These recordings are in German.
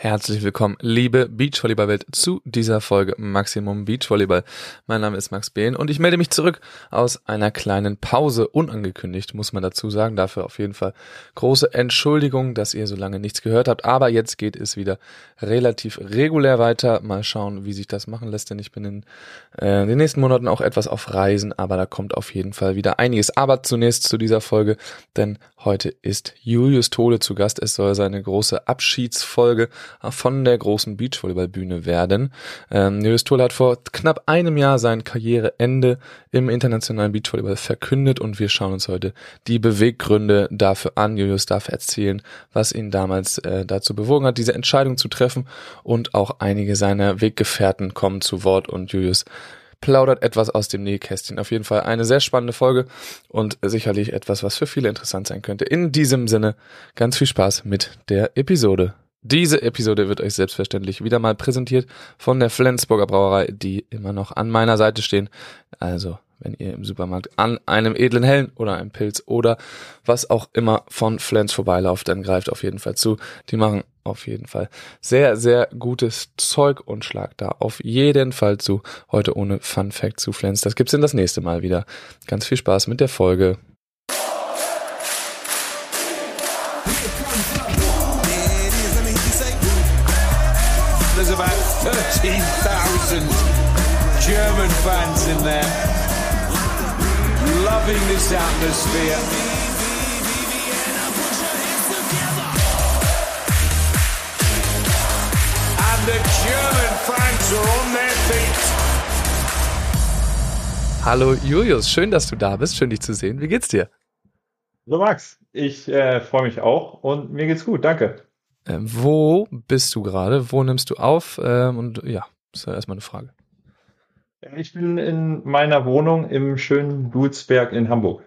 Herzlich willkommen, liebe Beachvolleyball-Welt, zu dieser Folge Maximum Beachvolleyball. Mein Name ist Max Behn und ich melde mich zurück aus einer kleinen Pause, unangekündigt, muss man dazu sagen. Dafür auf jeden Fall große Entschuldigung, dass ihr so lange nichts gehört habt. Aber jetzt geht es wieder relativ regulär weiter. Mal schauen, wie sich das machen lässt, denn ich bin in äh, den nächsten Monaten auch etwas auf Reisen, aber da kommt auf jeden Fall wieder einiges. Aber zunächst zu dieser Folge, denn heute ist Julius Tole zu Gast. Es soll seine große Abschiedsfolge von der großen Beachvolleyballbühne werden. Ähm, Julius Toll hat vor knapp einem Jahr sein Karriereende im internationalen Beachvolleyball verkündet und wir schauen uns heute die Beweggründe dafür an. Julius darf erzählen, was ihn damals äh, dazu bewogen hat, diese Entscheidung zu treffen und auch einige seiner Weggefährten kommen zu Wort und Julius plaudert etwas aus dem Nähkästchen. Auf jeden Fall eine sehr spannende Folge und sicherlich etwas, was für viele interessant sein könnte. In diesem Sinne ganz viel Spaß mit der Episode. Diese Episode wird euch selbstverständlich wieder mal präsentiert von der Flensburger Brauerei, die immer noch an meiner Seite stehen. Also, wenn ihr im Supermarkt an einem edlen Hellen oder einem Pilz oder was auch immer von Flens vorbeilauft, dann greift auf jeden Fall zu. Die machen auf jeden Fall sehr, sehr gutes Zeug und schlagt da auf jeden Fall zu. Heute ohne Fun Fact zu Flens. Das gibt's in das nächste Mal wieder. Ganz viel Spaß mit der Folge. 13,000 German fans in there, loving this atmosphere. And the German fans are on their feet. Hallo Julius, schön, dass du da bist, schön dich zu sehen. Wie geht's dir? So Max, ich äh, freue mich auch und mir geht's gut, danke. Ähm, wo bist du gerade? Wo nimmst du auf? Ähm, und ja, das ist ja erstmal eine Frage. Ich bin in meiner Wohnung im schönen Dulsberg in Hamburg.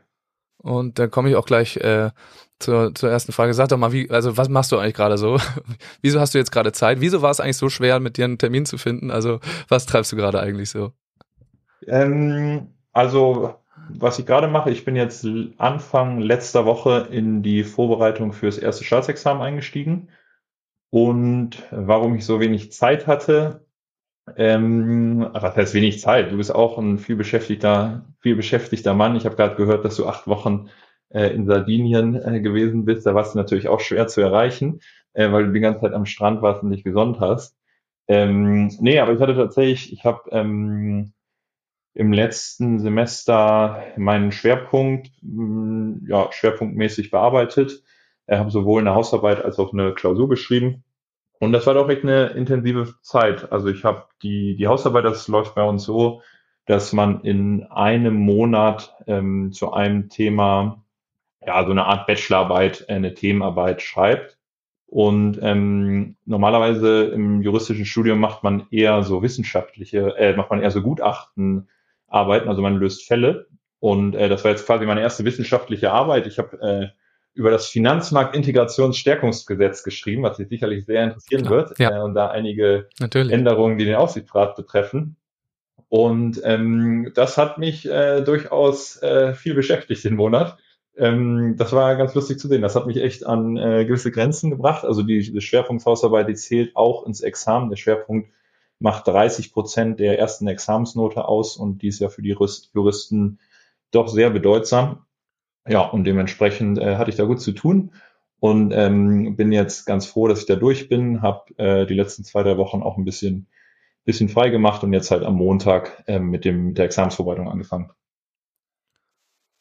Und dann komme ich auch gleich äh, zur, zur ersten Frage. Sag doch mal, wie, also was machst du eigentlich gerade so? Wieso hast du jetzt gerade Zeit? Wieso war es eigentlich so schwer, mit dir einen Termin zu finden? Also was treibst du gerade eigentlich so? Ähm, also was ich gerade mache, ich bin jetzt Anfang letzter Woche in die Vorbereitung fürs erste Staatsexamen eingestiegen. Und warum ich so wenig Zeit hatte, ähm, was heißt wenig Zeit? Du bist auch ein viel beschäftigter, viel beschäftigter Mann. Ich habe gerade gehört, dass du acht Wochen äh, in Sardinien äh, gewesen bist. Da warst du natürlich auch schwer zu erreichen, äh, weil du die ganze Zeit am Strand warst und dich gesonnt hast. Ähm, nee, aber ich hatte tatsächlich, ich habe ähm, im letzten Semester meinen Schwerpunkt, mh, ja, schwerpunktmäßig bearbeitet. Ich habe sowohl eine Hausarbeit als auch eine Klausur geschrieben. Und das war doch echt eine intensive Zeit. Also ich habe die, die Hausarbeit, das läuft bei uns so, dass man in einem Monat ähm, zu einem Thema, ja, so eine Art Bachelorarbeit, äh, eine Themenarbeit schreibt. Und ähm, normalerweise im juristischen Studium macht man eher so wissenschaftliche, äh, macht man eher so Gutachtenarbeiten, also man löst Fälle. Und äh, das war jetzt quasi meine erste wissenschaftliche Arbeit. Ich habe äh, über das Finanzmarktintegrationsstärkungsgesetz geschrieben, was sich sicherlich sehr interessieren Klar, wird. ja. Äh, und da einige Natürlich. Änderungen, die den Aufsichtsrat betreffen. Und ähm, das hat mich äh, durchaus äh, viel beschäftigt den Monat. Ähm, das war ganz lustig zu sehen. Das hat mich echt an äh, gewisse Grenzen gebracht. Also die, die Schwerpunktshausarbeit, die zählt auch ins Examen. Der Schwerpunkt macht 30 Prozent der ersten Examensnote aus und die ist ja für die Jurist- Juristen doch sehr bedeutsam. Ja, und dementsprechend äh, hatte ich da gut zu tun und ähm, bin jetzt ganz froh, dass ich da durch bin. Habe äh, die letzten zwei, drei Wochen auch ein bisschen, bisschen frei gemacht und jetzt halt am Montag äh, mit, dem, mit der Examensvorbereitung angefangen.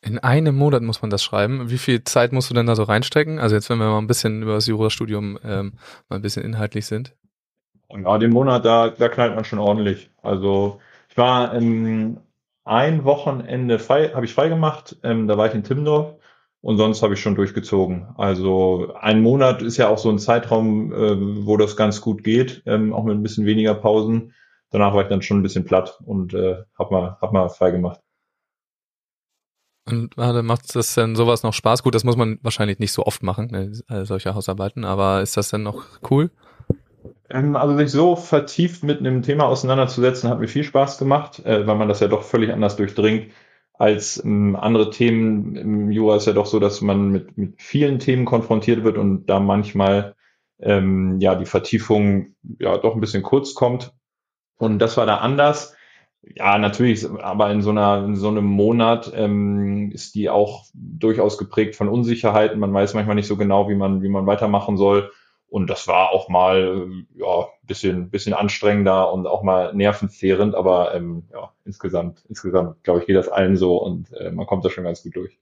In einem Monat muss man das schreiben. Wie viel Zeit musst du denn da so reinstecken? Also jetzt, wenn wir mal ein bisschen über das Jurastudium ähm, mal ein bisschen inhaltlich sind. Ja, den Monat, da, da knallt man schon ordentlich. Also ich war ähm, ein Wochenende frei, habe ich frei gemacht, ähm, da war ich in Timmendorf und sonst habe ich schon durchgezogen. Also ein Monat ist ja auch so ein Zeitraum, äh, wo das ganz gut geht, ähm, auch mit ein bisschen weniger Pausen. Danach war ich dann schon ein bisschen platt und äh, habe mal, hab mal frei gemacht. Und warte, macht das denn sowas noch Spaß? Gut, das muss man wahrscheinlich nicht so oft machen, ne, solche Hausarbeiten, aber ist das denn noch cool? Ähm, also sich so vertieft mit einem Thema auseinanderzusetzen, hat mir viel Spaß gemacht, äh, weil man das ja doch völlig anders durchdringt als ähm, andere Themen. Im Jura ist ja doch so, dass man mit, mit vielen Themen konfrontiert wird und da manchmal ähm, ja die Vertiefung ja doch ein bisschen kurz kommt. Und das war da anders. Ja, natürlich, aber in so einer, in so einem Monat ähm, ist die auch durchaus geprägt von Unsicherheiten. Man weiß manchmal nicht so genau, wie man, wie man weitermachen soll. Und das war auch mal ja bisschen bisschen anstrengender und auch mal nervenzehrend, aber ähm, ja insgesamt insgesamt glaube ich geht das allen so und äh, man kommt da schon ganz gut durch.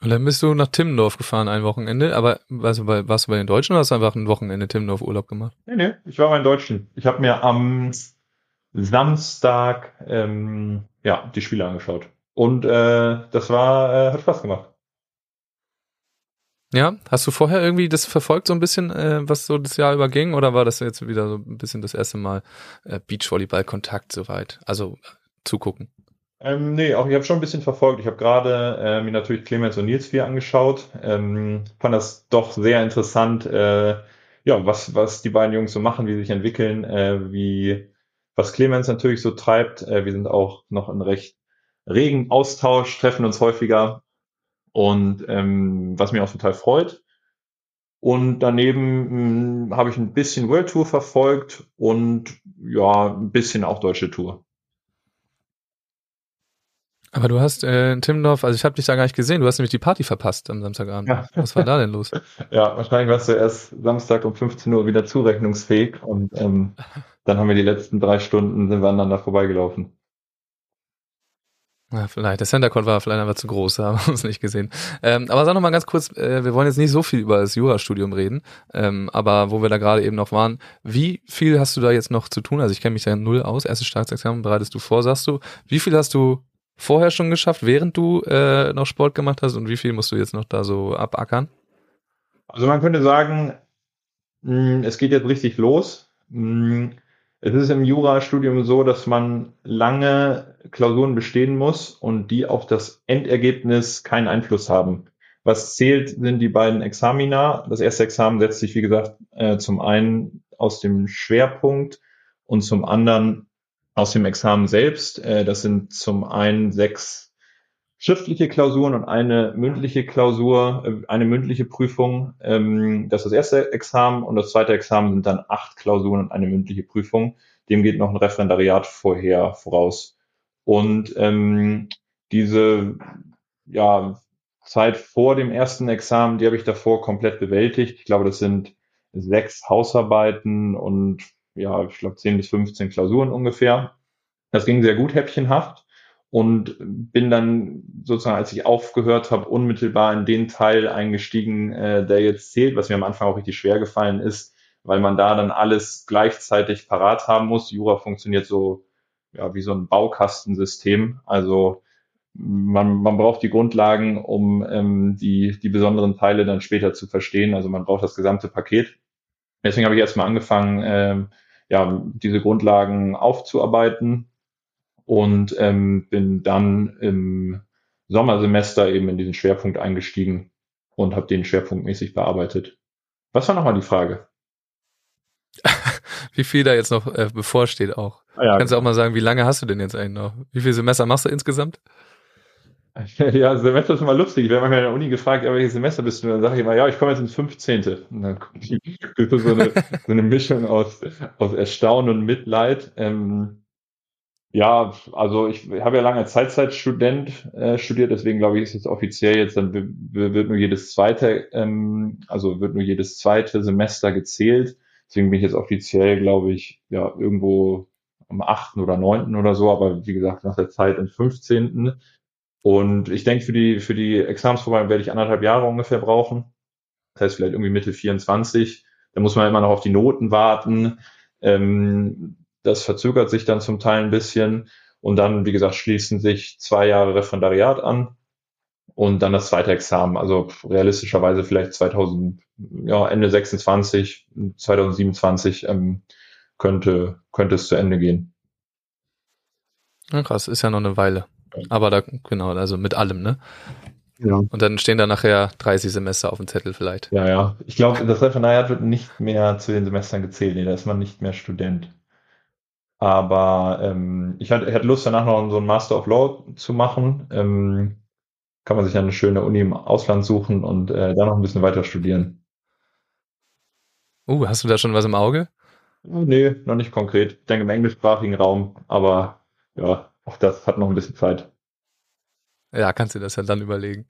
Und dann bist du nach Timmendorf gefahren ein Wochenende, aber also bei, warst du bei den Deutschen oder hast du einfach ein Wochenende Timmendorf Urlaub gemacht? Nee, nee, ich war bei den Deutschen. Ich habe mir am Samstag ähm, ja die Spiele angeschaut und äh, das war äh, hat Spaß gemacht. Ja, hast du vorher irgendwie das verfolgt so ein bisschen, äh, was so das Jahr überging, oder war das jetzt wieder so ein bisschen das erste Mal äh, Beachvolleyball-Kontakt soweit? Also zugucken. Ähm, nee, auch ich habe schon ein bisschen verfolgt. Ich habe gerade äh, mir natürlich Clemens und Nils 4 angeschaut. Ähm, fand das doch sehr interessant, äh, ja, was, was die beiden Jungs so machen, wie sie sich entwickeln, äh, wie was Clemens natürlich so treibt. Äh, wir sind auch noch in recht regen Austausch, treffen uns häufiger und ähm, was mich auch total freut. Und daneben hm, habe ich ein bisschen World Tour verfolgt und ja, ein bisschen auch deutsche Tour. Aber du hast äh, Timmendorf, also ich habe dich da gar nicht gesehen, du hast nämlich die Party verpasst am Samstagabend. Ja. Was war da denn los? ja, wahrscheinlich warst du erst Samstag um 15 Uhr wieder zurechnungsfähig und ähm, dann haben wir die letzten drei Stunden sind wir aneinander vorbeigelaufen. Ja, vielleicht. Der Center Court war vielleicht einfach zu groß, da haben wir es nicht gesehen. Ähm, aber sag noch mal ganz kurz, äh, wir wollen jetzt nicht so viel über das Jurastudium reden, ähm, aber wo wir da gerade eben noch waren, wie viel hast du da jetzt noch zu tun? Also ich kenne mich da null aus, erstes Staatsexamen bereitest du vor, sagst du. Wie viel hast du vorher schon geschafft, während du äh, noch Sport gemacht hast und wie viel musst du jetzt noch da so abackern? Also man könnte sagen, mh, es geht jetzt richtig los. Mh, es ist im Jurastudium so, dass man lange Klausuren bestehen muss und die auf das Endergebnis keinen Einfluss haben. Was zählt, sind die beiden Examina. Das erste Examen setzt sich, wie gesagt, äh, zum einen aus dem Schwerpunkt und zum anderen aus dem Examen selbst. Äh, das sind zum einen sechs schriftliche Klausuren und eine mündliche Klausur, äh, eine mündliche Prüfung. Ähm, das ist das erste Examen und das zweite Examen sind dann acht Klausuren und eine mündliche Prüfung. Dem geht noch ein Referendariat vorher voraus. Und ähm, diese ja, Zeit vor dem ersten Examen, die habe ich davor komplett bewältigt. Ich glaube, das sind sechs Hausarbeiten und ja, ich glaube 10 bis 15 Klausuren ungefähr. Das ging sehr gut häppchenhaft und bin dann sozusagen, als ich aufgehört habe, unmittelbar in den Teil eingestiegen, äh, der jetzt zählt, was mir am Anfang auch richtig schwer gefallen ist, weil man da dann alles gleichzeitig parat haben muss. Jura funktioniert so ja, wie so ein Baukastensystem. Also man, man braucht die Grundlagen, um ähm, die, die besonderen Teile dann später zu verstehen. Also man braucht das gesamte Paket. Deswegen habe ich erstmal angefangen, ähm, ja, diese Grundlagen aufzuarbeiten und ähm, bin dann im Sommersemester eben in diesen Schwerpunkt eingestiegen und habe den schwerpunktmäßig bearbeitet. Was war nochmal die Frage? wie viel da jetzt noch äh, bevorsteht auch. Ah, ja, Kannst du auch mal sagen, wie lange hast du denn jetzt eigentlich noch? Wie viele Semester machst du insgesamt? Ja, Semester ist immer lustig. Ich werde manchmal in der Uni gefragt, ja, welches Semester bist du? Und dann sage ich immer, ja, ich komme jetzt ins 15. Und dann kommt so eine, so eine Mischung aus, aus Erstaunen und Mitleid. Ähm, ja, also ich habe ja lange Zeitzeitstudent äh, studiert, deswegen glaube ich, ist es offiziell jetzt, dann wird nur jedes zweite, ähm, also wird nur jedes zweite Semester gezählt. Deswegen bin ich jetzt offiziell, glaube ich, ja, irgendwo am achten oder neunten oder so, aber wie gesagt, nach der Zeit im 15. Und ich denke, für die, für die Examensvorbereitung werde ich anderthalb Jahre ungefähr brauchen. Das heißt, vielleicht irgendwie Mitte 24. Da muss man immer noch auf die Noten warten. Ähm, das verzögert sich dann zum Teil ein bisschen. Und dann, wie gesagt, schließen sich zwei Jahre Referendariat an und dann das zweite Examen. Also realistischerweise vielleicht 2000, ja, Ende 26, 2027 ähm, könnte, könnte es zu Ende gehen. Ja, krass, ist ja noch eine Weile. Aber da, genau, also mit allem, ne? Ja. Und dann stehen da nachher 30 Semester auf dem Zettel vielleicht. Ja, ja. Ich glaube, das Referendariat wird nicht mehr zu den Semestern gezählt. Nee, da ist man nicht mehr Student. Aber ähm, ich, hatte, hatte Lust, danach noch so ein Master of Law zu machen. Ähm, kann man sich eine schöne Uni im Ausland suchen und äh, da noch ein bisschen weiter studieren. Uh, hast du da schon was im Auge? Nee, noch nicht konkret. Ich denke im englischsprachigen Raum, aber ja, auch das hat noch ein bisschen Zeit. Ja, kannst du das ja dann überlegen.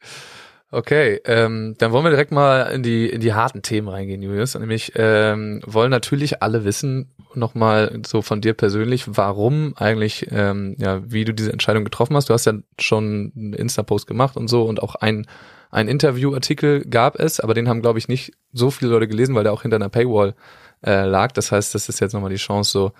Okay, ähm, dann wollen wir direkt mal in die in die harten Themen reingehen, Julius. Nämlich ähm, wollen natürlich alle wissen, nochmal so von dir persönlich, warum eigentlich, ähm, ja, wie du diese Entscheidung getroffen hast. Du hast ja schon einen Insta-Post gemacht und so und auch ein ein Interviewartikel gab es, aber den haben glaube ich nicht so viele Leute gelesen, weil der auch hinter einer Paywall äh, lag. Das heißt, das ist jetzt nochmal die Chance, so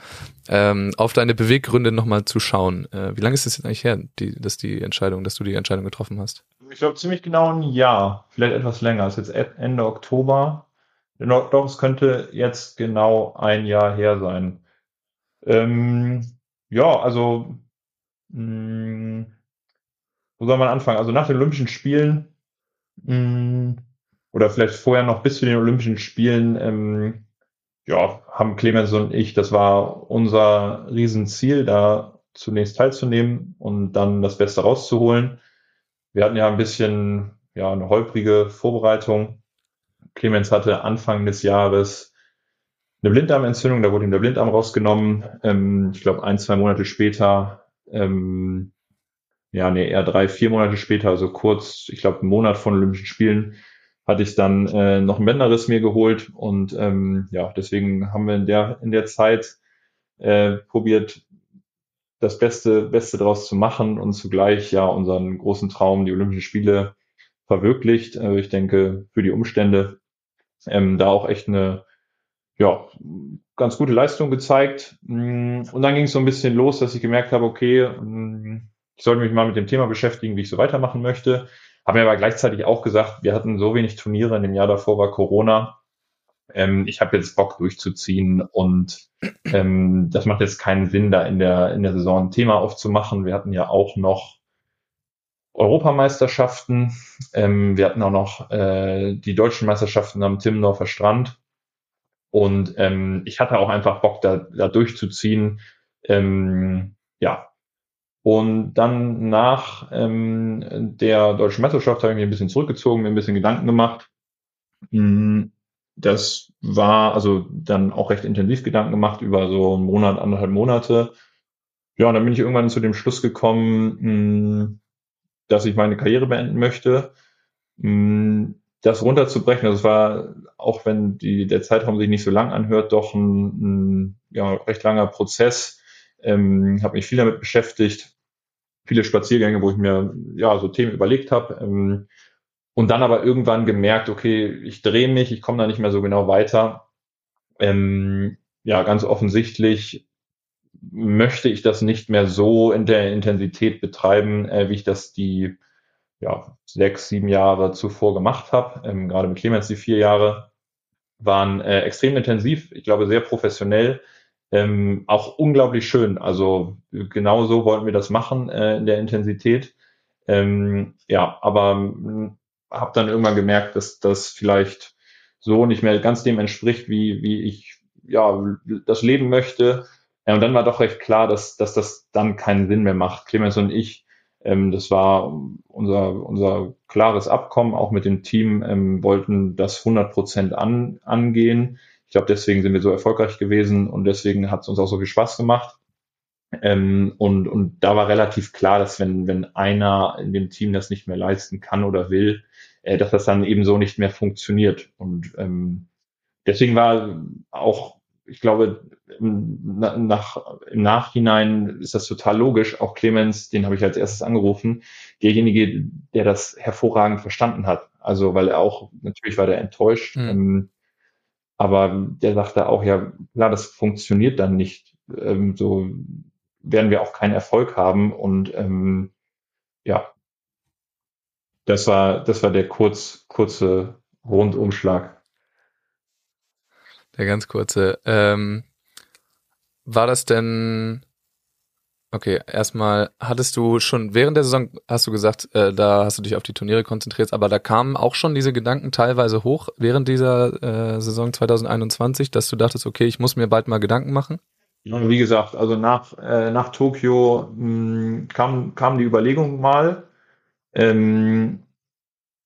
ähm, auf deine Beweggründe nochmal zu schauen. Äh, wie lange ist es jetzt eigentlich her, die, dass die Entscheidung, dass du die Entscheidung getroffen hast? Ich glaube ziemlich genau ein Jahr, vielleicht etwas länger. Es ist jetzt Ende Oktober. Doch, es könnte jetzt genau ein Jahr her sein. Ähm, ja, also mh, hm, wo soll man anfangen? Also nach den Olympischen Spielen mh, hm, oder vielleicht vorher noch bis zu den Olympischen Spielen ähm, ja, haben Clemens und ich, das war unser Riesenziel, da zunächst teilzunehmen und dann das Beste rauszuholen. Wir hatten ja ein bisschen, ja, eine holprige Vorbereitung. Clemens hatte Anfang des Jahres eine Blinddarmentzündung, da wurde ihm der Blinddarm rausgenommen. Ähm, ich glaube, ein, zwei Monate später, ähm, ja, nee, eher drei, vier Monate später, also kurz, ich glaube, einen Monat von Olympischen Spielen, hatte ich dann äh, noch einen Bänderriss mir geholt und ähm, ja, deswegen haben wir in der in der Zeit äh, probiert, das Beste Beste daraus zu machen und zugleich ja unseren großen Traum, die Olympischen Spiele, verwirklicht. Also ich denke für die Umstände ähm, da auch echt eine ja ganz gute Leistung gezeigt. Mm, und dann ging es so ein bisschen los, dass ich gemerkt habe, okay, mm, ich sollte mich mal mit dem Thema beschäftigen, wie ich so weitermachen möchte. Haben wir aber gleichzeitig auch gesagt, wir hatten so wenig Turniere, in dem Jahr davor war Corona. Ähm, ich habe jetzt Bock durchzuziehen und ähm, das macht jetzt keinen Sinn, da in der, in der Saison ein Thema aufzumachen. Wir hatten ja auch noch Europameisterschaften. Ähm, wir hatten auch noch äh, die deutschen Meisterschaften am Timmendorfer Strand. Und ähm, ich hatte auch einfach Bock, da, da durchzuziehen. Ähm, ja, und dann nach ähm, der deutschen Meisterschaft habe ich mich ein bisschen zurückgezogen, mir ein bisschen Gedanken gemacht. Hm, das war also dann auch recht intensiv Gedanken gemacht über so einen Monat, anderthalb Monate. Ja, und dann bin ich irgendwann zu dem Schluss gekommen, hm, dass ich meine Karriere beenden möchte. Hm, das runterzubrechen, das war, auch wenn die, der Zeitraum sich nicht so lang anhört, doch ein, ein ja, recht langer Prozess. Ähm, habe mich viel damit beschäftigt, viele Spaziergänge, wo ich mir ja so Themen überlegt habe. Ähm, und dann aber irgendwann gemerkt, okay, ich drehe mich, ich komme da nicht mehr so genau weiter. Ähm, ja, ganz offensichtlich möchte ich das nicht mehr so in der Intensität betreiben, äh, wie ich das die ja, sechs, sieben Jahre zuvor gemacht habe. Ähm, gerade mit Clemens die vier Jahre waren äh, extrem intensiv, ich glaube sehr professionell ähm, auch unglaublich schön. Also genau so wollten wir das machen äh, in der Intensität. Ähm, ja, aber hm, habe dann irgendwann gemerkt, dass das vielleicht so nicht mehr ganz dem entspricht, wie, wie ich ja das leben möchte. Ja, und dann war doch recht klar, dass, dass das dann keinen Sinn mehr macht. Clemens und ich, ähm, das war unser, unser klares Abkommen, auch mit dem Team, ähm, wollten das 100 Prozent an, angehen. Ich glaube, deswegen sind wir so erfolgreich gewesen und deswegen hat es uns auch so viel Spaß gemacht. Ähm, und, und da war relativ klar, dass wenn, wenn einer in dem Team das nicht mehr leisten kann oder will, äh, dass das dann eben so nicht mehr funktioniert. Und ähm, deswegen war auch, ich glaube, im, nach, im Nachhinein ist das total logisch. Auch Clemens, den habe ich als erstes angerufen, derjenige, der das hervorragend verstanden hat. Also, weil er auch, natürlich war der enttäuscht. Mhm. Ähm, aber der sagte auch, ja, klar, das funktioniert dann nicht. Ähm, so werden wir auch keinen Erfolg haben. Und ähm, ja, das war, das war der kurz, kurze Rundumschlag. Der ganz kurze. Ähm, war das denn Okay, erstmal hattest du schon während der Saison, hast du gesagt, äh, da hast du dich auf die Turniere konzentriert, aber da kamen auch schon diese Gedanken teilweise hoch während dieser äh, Saison 2021, dass du dachtest, okay, ich muss mir bald mal Gedanken machen? Wie gesagt, also nach, äh, nach Tokio mh, hm, kam, kam die Überlegung mal. Ähm,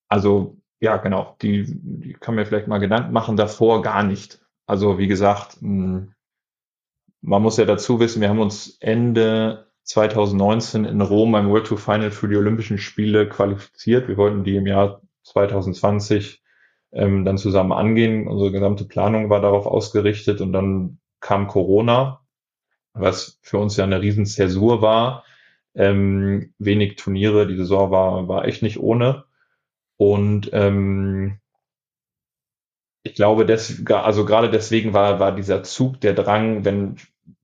also ja, genau, die, die kann mir vielleicht mal Gedanken machen, davor gar nicht. Also wie gesagt, man muss ja dazu wissen, wir haben uns Ende 2019 in Rom beim World Tour Final für die Olympischen Spiele qualifiziert. Wir wollten die im Jahr 2020 ähm, dann zusammen angehen. Unsere gesamte Planung war darauf ausgerichtet und dann kam Corona, was für uns ja eine riesen Zäsur war. Ähm, wenig Turniere, die Saison war, war echt nicht ohne. Und ähm, ich glaube, des, also gerade deswegen war, war dieser Zug, der Drang, wenn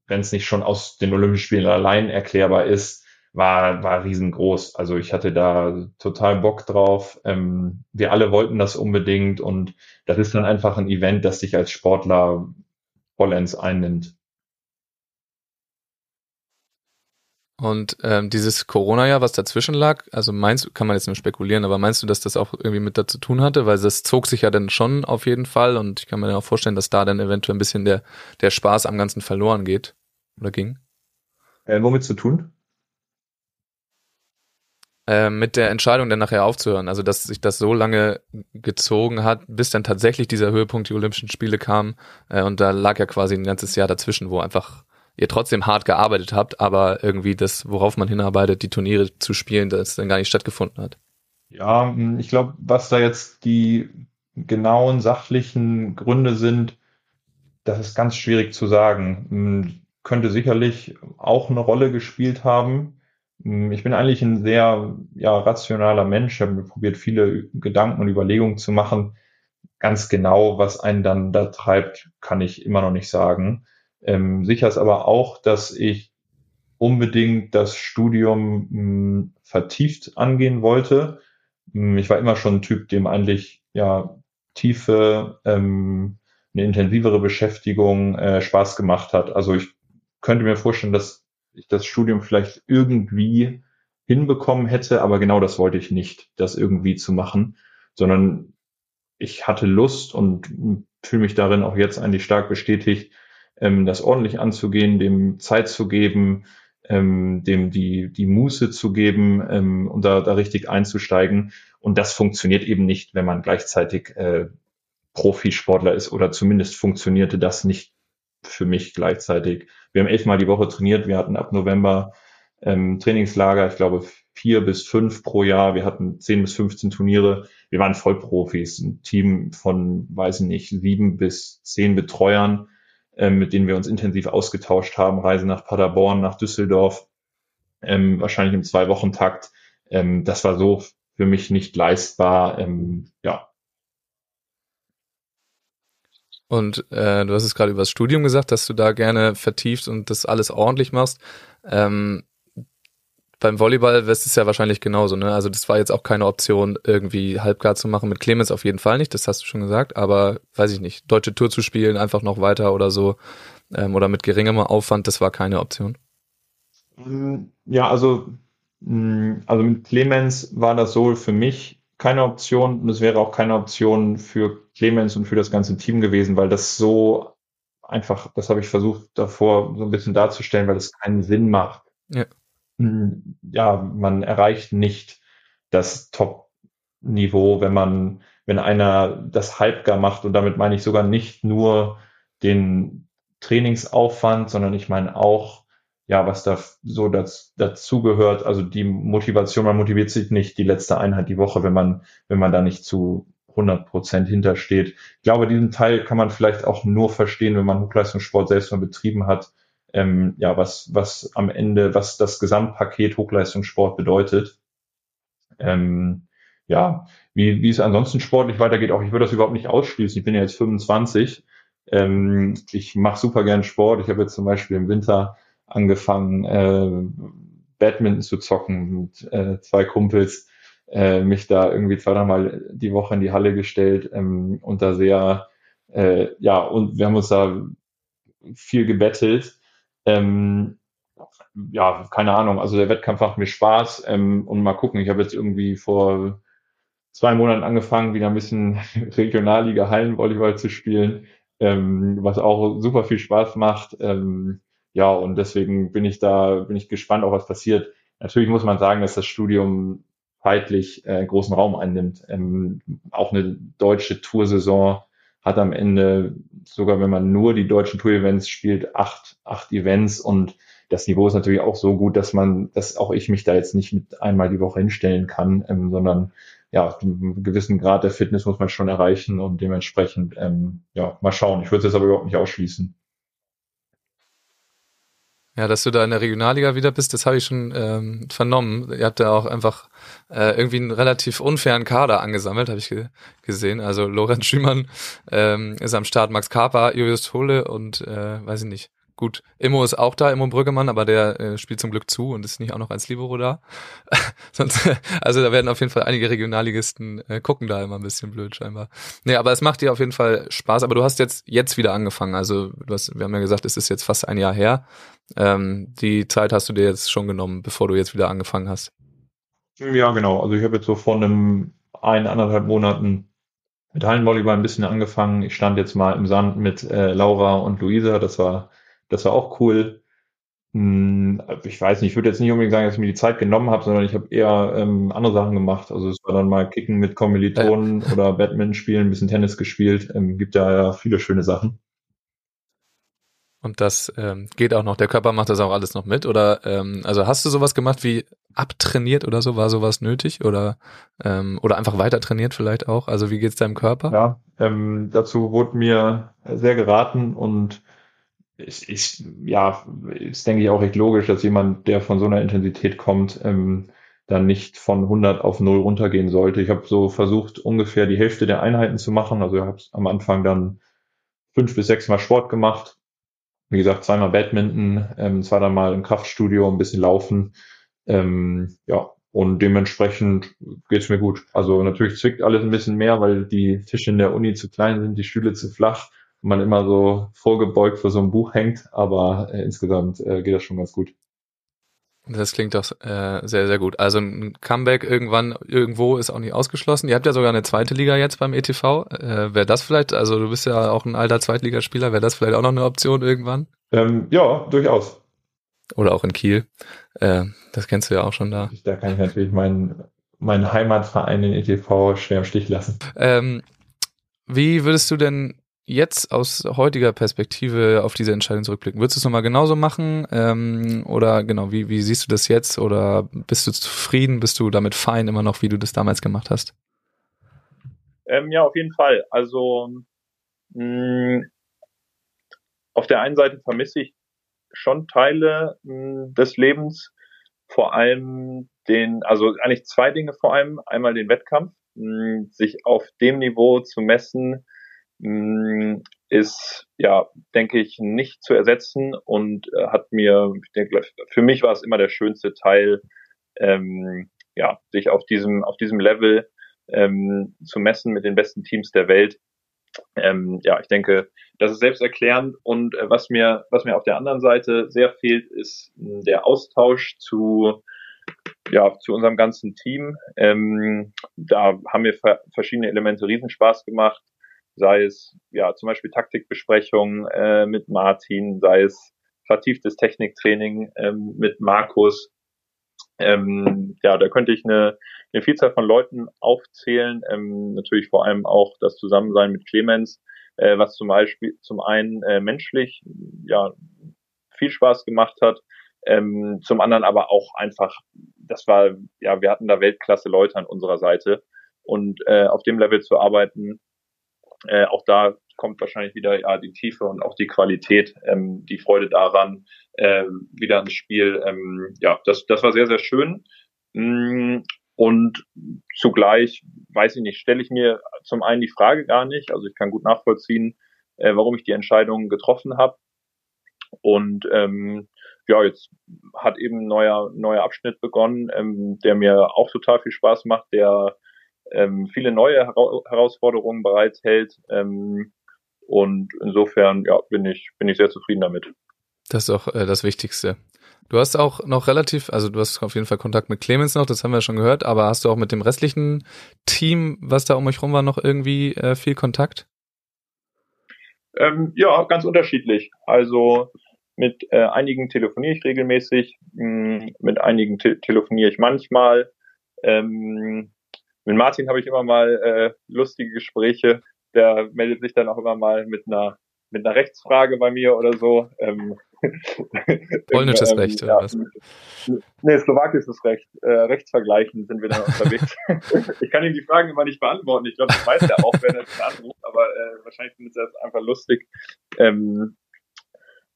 wenn es nicht schon aus den Olympischen Spielen allein erklärbar ist, war, war riesengroß. Also ich hatte da total Bock drauf. Ähm, wir alle wollten das unbedingt und das ist dann einfach ein Event, das dich als Sportler vollends einnimmt. Und ähm, dieses Corona-Jahr, was dazwischen lag, also meinst du, kann man jetzt nur spekulieren, aber meinst du, dass das auch irgendwie mit dazu tun hatte? Weil das zog sich ja dann schon auf jeden Fall und ich kann mir auch vorstellen, dass da dann eventuell ein bisschen der, der Spaß am Ganzen verloren geht oder ging. Äh, womit zu tun? Äh, mit der Entscheidung dann nachher aufzuhören. Also, dass sich das so lange gezogen hat, bis dann tatsächlich dieser Höhepunkt die Olympischen Spiele kam. Äh, und da lag ja quasi ein ganzes Jahr dazwischen, wo einfach ihr trotzdem hart gearbeitet habt, aber irgendwie das, worauf man hinarbeitet, die Turniere zu spielen, das dann gar nicht stattgefunden hat. Ja, hm, ich glaube, was da jetzt die genauen sachlichen Gründe sind, das ist ganz schwierig zu sagen. Hm, könnte sicherlich auch eine Rolle gespielt haben. Hm, ich bin eigentlich ein sehr ja, rationaler Mensch. Ich habe probiert, viele Gedanken und Überlegungen zu machen. Ganz genau, was einen dann da treibt, kann ich immer noch nicht sagen. Ähm, sicher ist aber auch, dass ich unbedingt das Studium mh, hm, vertieft angehen wollte. Hm, ich war immer schon ein Typ, dem eigentlich ja tiefe, ähm, eine intensivere Beschäftigung äh, Spaß gemacht hat. Also ich könnte mir vorstellen, dass ich das Studium vielleicht irgendwie hinbekommen hätte, aber genau das wollte ich nicht, das irgendwie zu machen, sondern ich hatte Lust und fühle mich darin auch jetzt eigentlich stark bestätigt, ähm, das ordentlich anzugehen, dem Zeit zu geben, ähm, dem die, die Muße zu geben ähm, und da, da richtig einzusteigen. Und das funktioniert eben nicht, wenn man gleichzeitig äh, Profisportler ist oder zumindest funktionierte das nicht für mich gleichzeitig. Wir haben elfmal die Woche trainiert. Wir hatten ab November ähm, Trainingslager, ich glaube vier bis fünf pro Jahr. Wir hatten zehn bis 15 Turniere. Wir waren Vollprofis, ein Team von, weiß ich nicht, sieben bis zehn Betreuern ähm, mit denen wir uns intensiv ausgetauscht haben. Reise nach Paderborn, nach Düsseldorf, ähm, wahrscheinlich im Zwei-Wochen-Takt. Ähm, das war so für mich nicht leistbar. Ähm, ja. Und äh, du hast es gerade über das Studium gesagt, dass du da gerne vertiefst und das alles ordentlich machst. Ähm, beim Volleyball ist es ja wahrscheinlich genauso, ne? Also das war jetzt auch keine Option, irgendwie halbgar zu machen. Mit Clemens auf jeden Fall nicht, das hast du schon gesagt, aber weiß ich nicht, deutsche Tour zu spielen, einfach noch weiter oder so, ähm, oder mit geringem Aufwand, das war keine Option. Mm, ja, also, mm, also mit Clemens war das so für mich keine Option und es wäre auch keine Option für Clemens und für das ganze Team gewesen, weil das so einfach, das habe ich versucht davor so ein bisschen darzustellen, weil es keinen Sinn macht. Ja ja, man erreicht nicht das Top-Niveau, wenn man, wenn einer das halbgar macht. Und damit meine ich sogar nicht nur den Trainingsaufwand, sondern ich meine auch, ja, was da so das, dazugehört, also die Motivation, man motiviert sich nicht die letzte Einheit die Woche, wenn man, wenn man da nicht zu 100 Prozent hintersteht. Ich glaube, diesen Teil kann man vielleicht auch nur verstehen, wenn man Hochleistungssport selbst mal betrieben hat ähm, ja, was, was am Ende, was das Gesamtpaket Hochleistungssport bedeutet. Ähm, ja, wie, wie es ansonsten sportlich weitergeht, auch ich würde das überhaupt nicht ausschließen. Ich bin ja jetzt 25. Ähm, ich mache super gern Sport. Ich habe jetzt zum Beispiel im Winter angefangen, äh, Badminton zu zocken mit äh, zwei Kumpels, äh, mich da irgendwie zwei, dreimal die Woche in die Halle gestellt ähm, und da sehr, äh, ja, und wir haben uns da viel gebettelt ähm, ja, keine Ahnung. Also der Wettkampf macht mir Spaß ähm, und mal gucken. Ich habe jetzt irgendwie vor zwei Monaten angefangen, wieder ein bisschen Regionalliga Hallenvolleyball zu spielen, ähm, was auch super viel Spaß macht. Ähm, ja, und deswegen bin ich da, bin ich gespannt, auch was passiert. Natürlich muss man sagen, dass das Studium zeitlich äh, großen Raum einnimmt. Ähm, auch eine deutsche Toursaison hat am Ende, sogar wenn man nur die deutschen Tour-Events spielt, acht, acht Events und das Niveau ist natürlich auch so gut, dass man, dass auch ich mich da jetzt nicht mit einmal die Woche hinstellen kann, ähm, sondern ja, einen gewissen Grad der Fitness muss man schon erreichen und dementsprechend, ähm, ja, mal schauen. Ich würde es jetzt aber überhaupt nicht ausschließen. Ja, dass du da in der Regionalliga wieder bist, das habe ich schon ähm, vernommen. Ihr habt ja auch einfach äh, irgendwie einen relativ unfairen Kader angesammelt, habe ich ge gesehen. Also Lorenz Schümann ähm, ist am Start, Max Karper, Julius Hulle und äh, weiß ich nicht, Gut, Immo ist auch da, Immo Brüggemann, aber der äh, spielt zum Glück zu und ist nicht auch noch als Libero da. Sonst, also da werden auf jeden Fall einige Regionalligisten äh, gucken da immer ein bisschen blöd scheinbar. Nee, aber es macht dir auf jeden Fall Spaß. Aber du hast jetzt jetzt wieder angefangen. Also du hast, wir haben ja gesagt, es ist jetzt fast ein Jahr her. Ähm, die Zeit hast du dir jetzt schon genommen, bevor du jetzt wieder angefangen hast. Ja, genau. Also ich habe jetzt so vor einem ein, anderthalb Monaten mit Hallenvolleyball ein bisschen angefangen. Ich stand jetzt mal im Sand mit äh, Laura und Luisa. Das war das war auch cool. Hm, ich weiß nicht, ich würde jetzt nicht unbedingt sagen, dass ich mir die Zeit genommen habe, sondern ich habe eher ähm, andere Sachen gemacht. Also es war dann mal Kicken mit Kommilitonen ja. oder Badminton spielen, ein bisschen Tennis gespielt. Ähm, gibt da ja viele schöne Sachen. Und das ähm, geht auch noch, der Körper macht das auch alles noch mit? Oder ähm, also hast du sowas gemacht wie abtrainiert oder so? War sowas nötig? Oder, ähm, oder einfach weiter trainiert vielleicht auch? Also wie geht's deinem Körper? Ja, ähm, dazu wurde mir sehr geraten und es ist, ja, ist denke ich auch recht logisch, dass jemand, der von so einer Intensität kommt, ähm, dann nicht von 100 auf 0 runtergehen sollte. Ich habe so versucht, ungefähr die Hälfte der Einheiten zu machen. Also ich habe am Anfang dann fünf bis sechs Mal Sport gemacht. Wie gesagt, zweimal Badminton, ähm, zweimal im Kraftstudio, ein bisschen Laufen. Ähm, ja, und dementsprechend geht's mir gut. Also natürlich zwickt alles ein bisschen mehr, weil die Tische in der Uni zu klein sind, die Stühle zu flach man immer so vorgebeugt vor so einem Buch hängt, aber äh, insgesamt äh, geht das schon ganz gut. Das klingt doch äh, sehr, sehr gut. Also ein Comeback irgendwann irgendwo ist auch nicht ausgeschlossen. Ihr habt ja sogar eine zweite Liga jetzt beim ETV. Äh, wäre das vielleicht, also du bist ja auch ein alter Zweitligaspieler, wäre das vielleicht auch noch eine Option irgendwann? Ähm, ja, durchaus. Oder auch in Kiel. Äh, das kennst du ja auch schon da. Da kann ich natürlich meinen, meinen Heimatverein in ETV schwer im Stich lassen. Ähm, wie würdest du denn jetzt aus heutiger Perspektive auf diese Entscheidung zurückblicken? Würdest du es nochmal genauso machen? Ähm, oder genau, wie, wie siehst du das jetzt? Oder bist du zufrieden? Bist du damit fein immer noch, wie du das damals gemacht hast? Ähm, ja, auf jeden Fall. Also mh, auf der einen Seite vermisse ich schon Teile mh, des Lebens, vor allem den, also eigentlich zwei Dinge vor allem. Einmal den Wettkampf, mh, sich auf dem Niveau zu messen, Mm, ist ja, denke ich, nicht zu ersetzen und äh, hat mir, ich denke, für mich war es immer der schönste Teil, ähm, ja, sich auf diesem, auf diesem Level ähm, zu messen mit den besten Teams der Welt. Ähm, ja, ich denke, das ist selbsterklärend und äh, was mir, was mir auf der anderen Seite sehr fehlt, ist hm, der Austausch zu ja, zu unserem ganzen Team. Ähm, da haben mir verschiedene Elemente Riesenspaß gemacht sei es ja zum Beispiel Taktikbesprechungen äh, mit Martin, sei es vertieftes Techniktraining ähm, mit Markus. Ähm, ja, da könnte ich eine, eine Vielzahl von Leuten aufzählen. Ähm, natürlich vor allem auch das Zusammensein mit Clemens, äh, was zum Beispiel zum einen äh, menschlich ja viel Spaß gemacht hat, ähm, zum anderen aber auch einfach, das war ja, wir hatten da Weltklasse Leute an unserer Seite und äh, auf dem Level zu arbeiten, äh, auch da kommt wahrscheinlich wieder ja, die Tiefe und auch die Qualität, ähm, die Freude daran, ähm, wieder ins Spiel. Ähm, ja, das, das war sehr, sehr schön. Mm, und zugleich, weiß ich nicht, stelle ich mir zum einen die Frage gar nicht. Also ich kann gut nachvollziehen, äh, warum ich die Entscheidung getroffen habe. Und ähm, ja, jetzt hat eben ein neuer, neuer Abschnitt begonnen, ähm, der mir auch total viel Spaß macht, der ähm, viele neue Hera Herausforderungen bereithält. Ähm, und insofern ja, bin ich bin ich sehr zufrieden damit. Das ist auch äh, das Wichtigste. Du hast auch noch relativ, also du hast auf jeden Fall Kontakt mit Clemens noch, das haben wir schon gehört, aber hast du auch mit dem restlichen Team, was da um euch rum war, noch irgendwie äh, viel Kontakt? Ähm, ja, ganz unterschiedlich. Also mit äh, einigen telefoniere ich regelmäßig, mh, hm, mit einigen te telefoniere ich manchmal. Ähm, mit Martin habe ich immer mal äh, lustige Gespräche. der meldet sich dann auch immer mal mit einer mit einer Rechtsfrage bei mir oder so. Ähm, Polnisches ähm, Recht, oder ja, was? Nee, slowakisches Recht. Äh, rechtsvergleichend sind wir dann unterwegs. ich kann ihm die Fragen immer nicht beantworten. Ich glaube, das weiß er auch, wenn er es anruft, aber äh, wahrscheinlich findet er es einfach lustig. Ähm,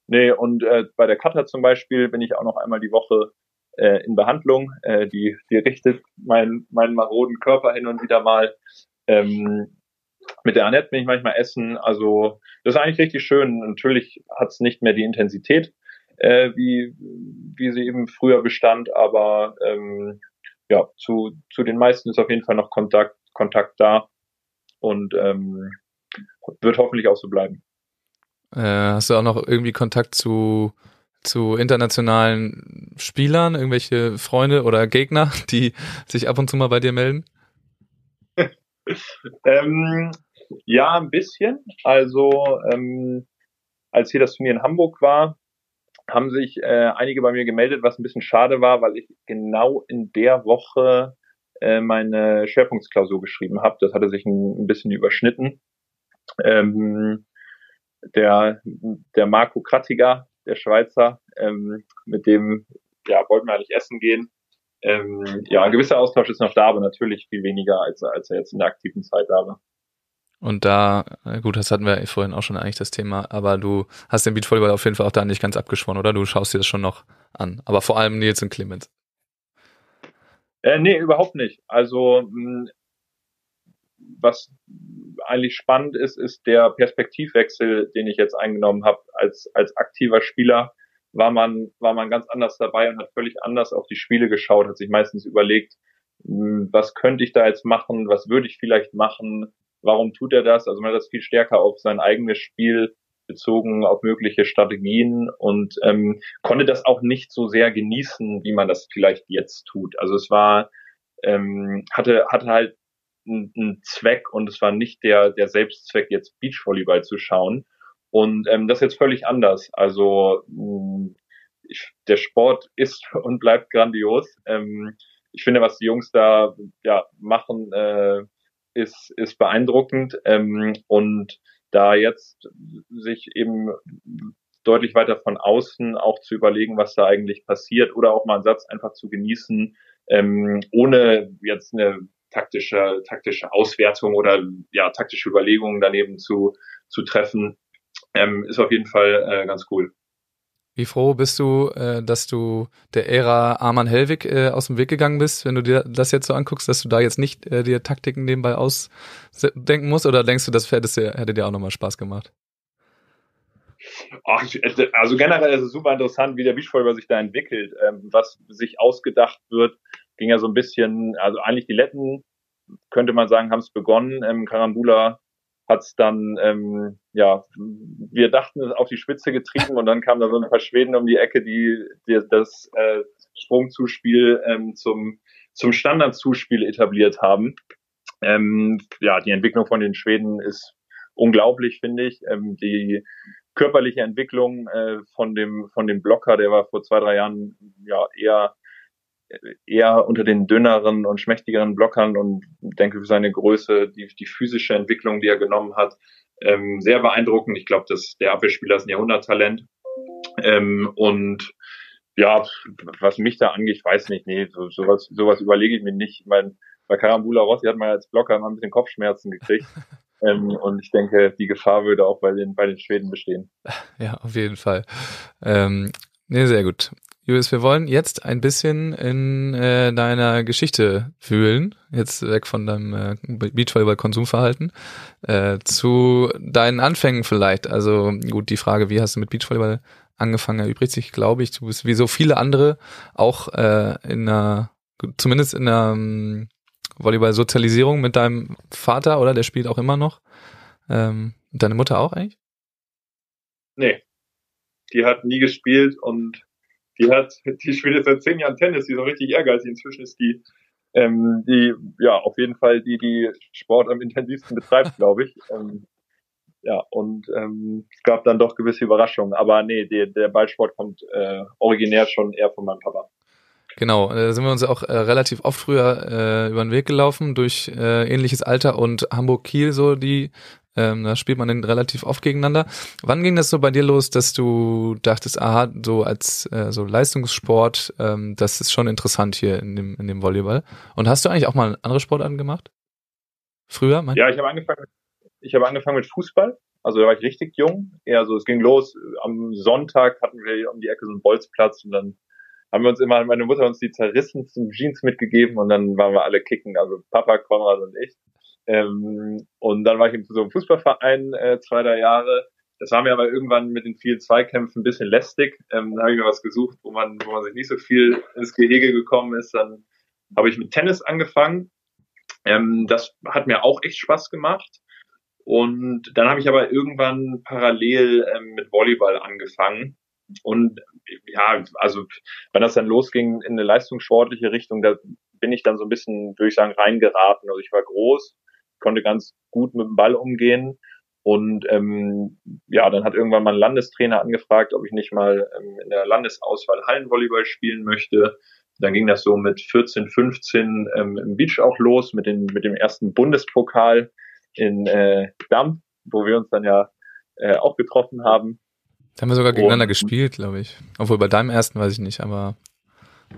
nee, und äh, bei der Cutter zum Beispiel bin ich auch noch einmal die Woche äh, in Behandlung. Äh, die, die richtet meinen meinen maroden Körper hin und wieder mal. Ähm, mit der Annette bin ich manchmal essen. Also das ist eigentlich richtig schön. Natürlich hat es nicht mehr die Intensität, äh, wie, wie sie eben früher bestand, aber ähm, ja, zu, zu den meisten ist auf jeden Fall noch Kontakt, Kontakt da und ähm, wird hoffentlich auch so bleiben. Äh, hast du auch noch irgendwie Kontakt zu zu internationalen Spielern, irgendwelche Freunde oder Gegner, die sich ab und zu mal bei dir melden? ähm, ja, ein bisschen. Also ähm, als hier das Turnier in Hamburg war, haben sich äh, einige bei mir gemeldet, was ein bisschen schade war, weil ich genau in der Woche äh, meine Schwerpunktsklausur geschrieben habe. Das hatte sich ein, ein bisschen überschnitten. Ähm, der, der Marco Krattiger, der Schweizer, ähm, mit dem ja, wollten wir eigentlich essen gehen. Ähm, ja, ein gewisser Austausch ist noch da, aber natürlich viel weniger, als, als er jetzt in der aktiven Zeit da war. Und da, äh, gut, das hatten wir vorhin auch schon eigentlich das Thema, aber du hast den Beachvolleyball auf jeden Fall auch da nicht ganz abgeschworen, oder? Du schaust dir das schon noch an. Aber vor allem Nils und Clemens. Äh, nee, überhaupt nicht. Also, mh, was eigentlich spannend ist, ist der Perspektivwechsel, den ich jetzt eingenommen habe. Als, als aktiver Spieler war man, war man ganz anders dabei und hat völlig anders auf die Spiele geschaut, hat sich meistens überlegt, was könnte ich da jetzt machen, was würde ich vielleicht machen, warum tut er das? Also man hat das viel stärker auf sein eigenes Spiel bezogen, auf mögliche Strategien und ähm, konnte das auch nicht so sehr genießen, wie man das vielleicht jetzt tut. Also es war, ähm, hatte, hatte halt einen Zweck und es war nicht der, der Selbstzweck, jetzt Beachvolleyball zu schauen. Und ähm, das ist jetzt völlig anders. Also ich, der Sport ist und bleibt grandios. Ähm, ich finde, was die Jungs da ja machen, äh, ist, ist beeindruckend. Ähm, und da jetzt sich eben deutlich weiter von außen auch zu überlegen, was da eigentlich passiert oder auch mal einen Satz einfach zu genießen, ähm, ohne jetzt eine taktische, taktische Auswertung oder ja, taktische Überlegungen daneben zu, zu treffen, ähm, ist auf jeden Fall äh, ganz cool. Wie froh bist du, äh, dass du der Ära Arman Helwig äh, aus dem Weg gegangen bist, wenn du dir das jetzt so anguckst, dass du da jetzt nicht äh, dir Taktiken nebenbei ausdenken musst? Oder denkst du, das hätte, hätte dir auch nochmal Spaß gemacht? Ach, also generell ist es super interessant, wie der Beachvolleyball sich da entwickelt. Ähm, was sich ausgedacht wird, ging ja so ein bisschen, also eigentlich die Letten, könnte man sagen, haben es begonnen. Ähm, Karambula hat es dann, ähm, ja, wir dachten, auf die Spitze getrieben und dann kamen da so ein paar Schweden um die Ecke, die, die das äh, Sprungzuspiel ähm, zum, zum Standardzuspiel etabliert haben. Ähm, ja, die Entwicklung von den Schweden ist unglaublich, finde ich. Ähm, die körperliche Entwicklung äh, von dem von dem Blocker, der war vor zwei drei Jahren ja eher eher unter den dünneren und schmächtigeren Blockern und denke für seine Größe, die, die physische Entwicklung, die er genommen hat, ähm, sehr beeindruckend. Ich glaube, dass der Abwehrspieler ist ein Jahrhunderttalent. Ähm, und ja, was mich da angeht, ich weiß nicht, nee, so, sowas, sowas überlege ich mir nicht. Ich meine, bei Karambula Rossi hat man als Blocker immer ein bisschen Kopfschmerzen gekriegt. ähm, und ich denke, die Gefahr würde auch bei den, bei den Schweden bestehen. Ja, auf jeden Fall. Ähm, nee, sehr gut. Julius, wir wollen jetzt ein bisschen in äh, deiner Geschichte fühlen, jetzt weg von deinem äh, Beachvolleyball-Konsumverhalten, äh, zu deinen Anfängen vielleicht. Also gut, die Frage, wie hast du mit Beachvolleyball angefangen, erübrigt sich, glaube ich. Du bist wie so viele andere auch äh, in einer, zumindest in einer um, Volleyball-Sozialisierung mit deinem Vater, oder? Der spielt auch immer noch. Ähm, deine Mutter auch eigentlich? Nee. Die hat nie gespielt und die hat, die spielt jetzt seit zehn Jahren Tennis, die ist auch richtig ehrgeizig. Inzwischen ist die, ähm, die, ja, auf jeden Fall die, die Sport am intensivsten betreibt, glaube ich. Ähm, ja, und ähm, es gab dann doch gewisse Überraschungen. Aber nee, der, der Ballsport kommt äh, originär schon eher von meinem Papa. Genau, da sind wir uns auch äh, relativ oft früher äh, über den Weg gelaufen durch äh, ähnliches Alter und Hamburg-Kiel so die Ähm, da spielt man dann relativ oft gegeneinander. Wann ging das so bei dir los, dass du dachtest, aha, so als äh, so Leistungssport, ähm, das ist schon interessant hier in dem, in dem Volleyball. Und hast du eigentlich auch mal andere Sportarten gemacht? Früher? Mein? Ja, ich habe angefangen, ich habe angefangen mit Fußball. Also da war ich richtig jung. Eher so, es ging los. Am Sonntag hatten wir um die Ecke so einen Bolzplatz und dann haben wir uns immer, meine Mutter uns die zerrissensten Jeans mitgegeben und dann waren wir alle kicken, also Papa, Konrad und ich. Ähm, und dann war ich in so einem Fußballverein äh, zwei, drei Jahre. Das war mir aber irgendwann mit den vielen Zweikämpfen ein bisschen lästig. Ähm, dann habe ich mir was gesucht, wo man, wo man sich nicht so viel ins Gehege gekommen ist. Dann habe ich mit Tennis angefangen. Ähm, das hat mir auch echt Spaß gemacht. Und dann habe ich aber irgendwann parallel ähm, mit Volleyball angefangen. Und ja, also wenn das dann losging in eine leistungssportliche Richtung, da bin ich dann so ein bisschen, würde ich sagen, reingeraten. Also ich war groß, konnte ganz gut mit dem Ball umgehen. Und ähm, ja, dann hat irgendwann mal ein Landestrainer angefragt, ob ich nicht mal ähm, in der Landesauswahl Hallenvolleyball spielen möchte. Dann ging das so mit 14, 15 ähm, im Beach auch los, mit, den, mit dem ersten Bundespokal in äh, Damm, wo wir uns dann ja äh, auch getroffen haben. Da haben wir sogar gegeneinander Und, gespielt, glaube ich. Obwohl bei deinem ersten weiß ich nicht, aber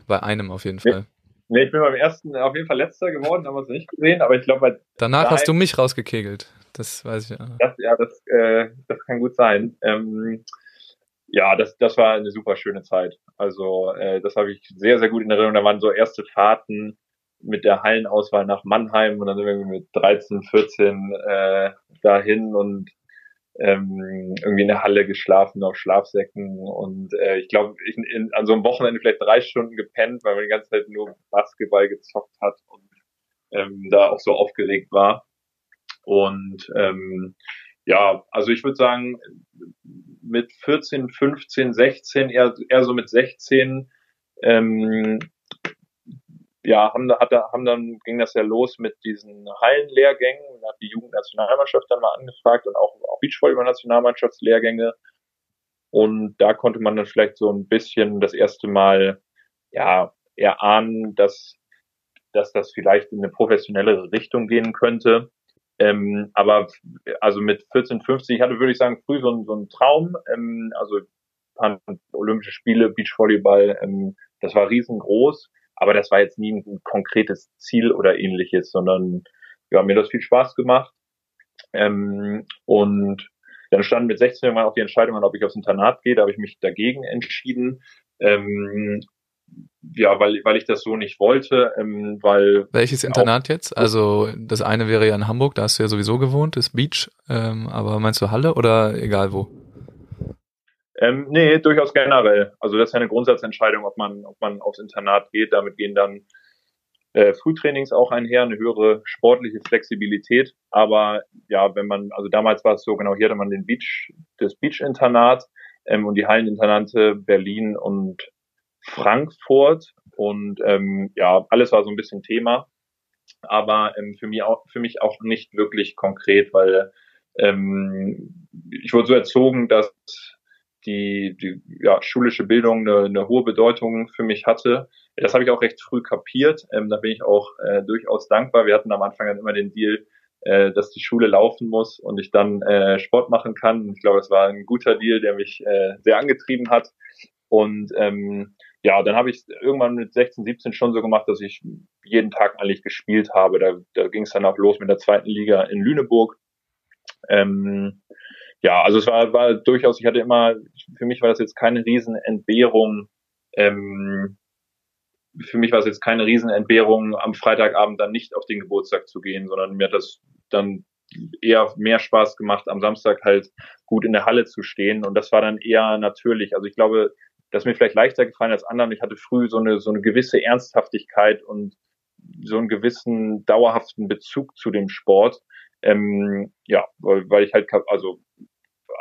bei einem auf jeden Fall. Nee, ich bin beim ersten auf jeden Fall letzter geworden, haben wir es nicht gesehen, aber ich glaube Danach hast du mich rausgekegelt. Das weiß ich ja. Das, ja, das, äh, das kann gut sein. Ähm, ja, das, das war eine super schöne Zeit. Also äh, das habe ich sehr, sehr gut in Erinnerung. Da waren so erste Fahrten mit der Hallenauswahl nach Mannheim und dann sind wir mit 13, 14 äh, dahin und ähm, irgendwie in der Halle geschlafen auf Schlafsäcken und äh, ich glaube, an so einem Wochenende vielleicht drei Stunden gepennt, weil man die ganze Zeit nur Basketball gezockt hat und ähm, da auch so aufgeregt war. Und ähm, ja, also ich würde sagen, mit 14, 15, 16, eher, eher so mit 16 ähm, ja, haben, hat, haben dann ging das ja los mit diesen Hallenlehrgängen. Da hat die Jugendnationalmannschaft dann mal angefragt und auch, auch Beachvolleyball-Nationalmannschaftslehrgänge. Und da konnte man dann vielleicht so ein bisschen das erste Mal ja erahnen, dass, dass das vielleicht in eine professionellere Richtung gehen könnte. Ähm, aber also mit 14, 15, ich hatte, würde ich sagen, früh so, ein, so einen Traum. Ähm, also Olympische Spiele, Beachvolleyball, ähm, das war riesengroß aber das war jetzt nie ein konkretes Ziel oder ähnliches, sondern ja, mir hat das viel Spaß gemacht. Ähm, und dann stand mit 16 irgendwann auch die Entscheidung an, ob ich aufs Internat gehe. Da habe ich mich dagegen entschieden. Ähm, ja, weil, weil ich das so nicht wollte, ähm, weil. Welches Internat jetzt? Also das eine wäre ja in Hamburg, da hast du ja sowieso gewohnt, ist Beach, ähm, aber meinst du Halle oder egal wo? Ähm, nee, durchaus generell. Also das ist ja eine Grundsatzentscheidung, ob man, ob man aufs Internat geht. Damit gehen dann äh, Frühtrainings auch einher, eine höhere sportliche Flexibilität. Aber ja, wenn man, also damals war es so, genau, hier hatte man den Beach, das Beach-Internat ähm, und die Halleninternate Berlin und Frankfurt. Und ähm, ja, alles war so ein bisschen Thema. Aber ähm, für mich auch, für mich auch nicht wirklich konkret, weil ähm, ich wurde so erzogen, dass die, die ja, schulische Bildung eine, eine hohe Bedeutung für mich hatte. Das habe ich auch recht früh kapiert. Ähm, da bin ich auch äh, durchaus dankbar. Wir hatten am Anfang dann immer den Deal, äh, dass die Schule laufen muss und ich dann äh, Sport machen kann. Ich glaube, es war ein guter Deal, der mich äh, sehr angetrieben hat. Und ähm, ja, dann habe ich irgendwann mit 16, 17 schon so gemacht, dass ich jeden Tag eigentlich gespielt habe. Da, da ging es dann auch los mit der zweiten Liga in Lüneburg. Ähm, ja, also es war, war durchaus, ich hatte immer, für mich war das jetzt keine Riesenentbehrung, ähm, für mich war es jetzt keine Riesenentbehrung, am Freitagabend dann nicht auf den Geburtstag zu gehen, sondern mir hat das dann eher mehr Spaß gemacht, am Samstag halt gut in der Halle zu stehen. Und das war dann eher natürlich. Also ich glaube, das ist mir vielleicht leichter gefallen als anderen. Ich hatte früh so eine, so eine gewisse Ernsthaftigkeit und so einen gewissen dauerhaften Bezug zu dem Sport. Ähm, ja, weil, weil ich halt, also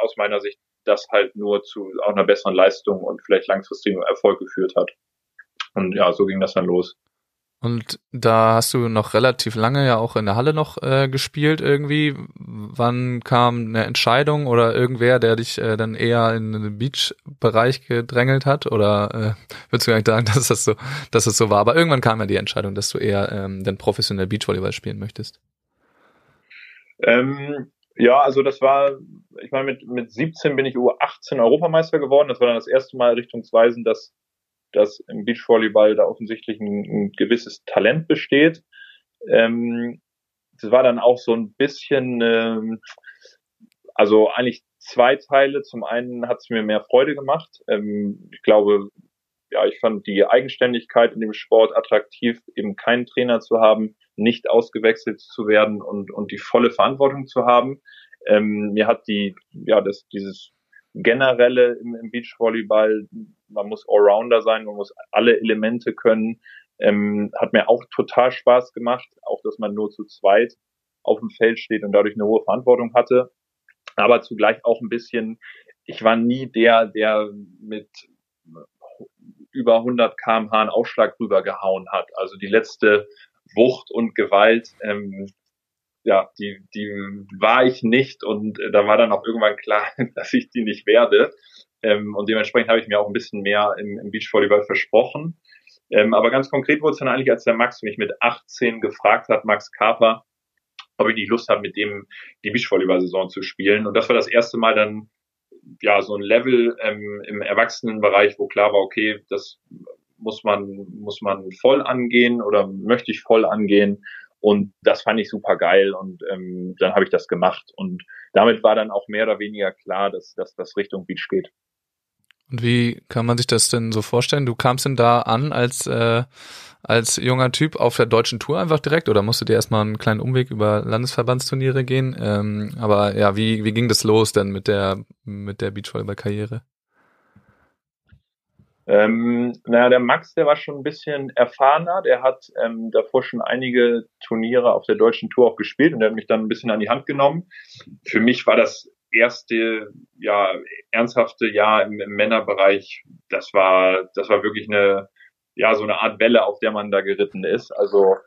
aus meiner Sicht das halt nur zu auch einer besseren Leistung und vielleicht langfristigem Erfolg geführt hat. Und ja, so ging das dann los. Und da hast du noch relativ lange ja auch in der Halle noch äh, gespielt irgendwie. Wann kam eine Entscheidung oder irgendwer, der dich äh, dann eher in den Beach-Bereich gedrängelt hat? Oder äh, würdest du gar nicht sagen, dass das so, dass es so war? Aber irgendwann kam ja die Entscheidung, dass du eher ähm, dann professionell Beachvolleyball spielen möchtest. Ähm, Ja, also das war, ich meine, mit, mit 17 bin ich U18 Europameister geworden. Das war dann das erste Mal richtungsweisend, dass, dass im Beachvolleyball da offensichtlich ein, ein gewisses Talent besteht. Ähm, das war dann auch so ein bisschen, ähm, also eigentlich zwei Teile. Zum einen hat es mir mehr Freude gemacht. Ähm, ich glaube, ja, ich fand die Eigenständigkeit in dem Sport attraktiv, eben keinen Trainer zu haben, nicht ausgewechselt zu werden und, und die volle Verantwortung zu haben. Ähm, mir hat die, ja, das, dieses generelle im, im Beachvolleyball, man muss Allrounder sein, man muss alle Elemente können, ähm, hat mir auch total Spaß gemacht, auch dass man nur zu zweit auf dem Feld steht und dadurch eine hohe Verantwortung hatte. Aber zugleich auch ein bisschen, ich war nie der, der mit über 100 kmh einen Ausschlag rübergehauen hat. Also die letzte Wucht und Gewalt, ähm, ja, die, die war ich nicht und da war dann auch irgendwann klar, dass ich die nicht werde. Ähm, und dementsprechend habe ich mir auch ein bisschen mehr im, im Beachvolleyball versprochen. Ähm, aber ganz konkret wurde es dann eigentlich, als der Max mich mit 18 gefragt hat, Max Kaper, ob ich nicht Lust habe, mit dem die Beachvolleyball-Saison zu spielen. Und das war das erste Mal dann ja so ein Level ähm, im Erwachsenenbereich, wo klar war, okay, das muss man muss man voll angehen oder möchte ich voll angehen. Und das fand ich super geil und ähm, dann habe ich das gemacht und damit war dann auch mehr oder weniger klar, dass, dass das Richtung Beach geht. Und wie kann man sich das denn so vorstellen? Du kamst denn da an als äh, als junger Typ auf der deutschen Tour einfach direkt oder musst du dir erstmal einen kleinen Umweg über Landesverbandsturniere gehen? Ähm, aber ja, wie, wie ging das los denn mit der, mit der Beachvolleyball-Karriere? Ähm, naja, der Max, der war schon ein bisschen erfahrener. Der hat ähm, davor schon einige Turniere auf der deutschen Tour auch gespielt und der hat mich dann ein bisschen an die Hand genommen. Für mich war das erste, ja, ernsthafte Jahr im, im Männerbereich. Das war, das war wirklich eine, ja, so eine Art Welle, auf der man da geritten ist. Also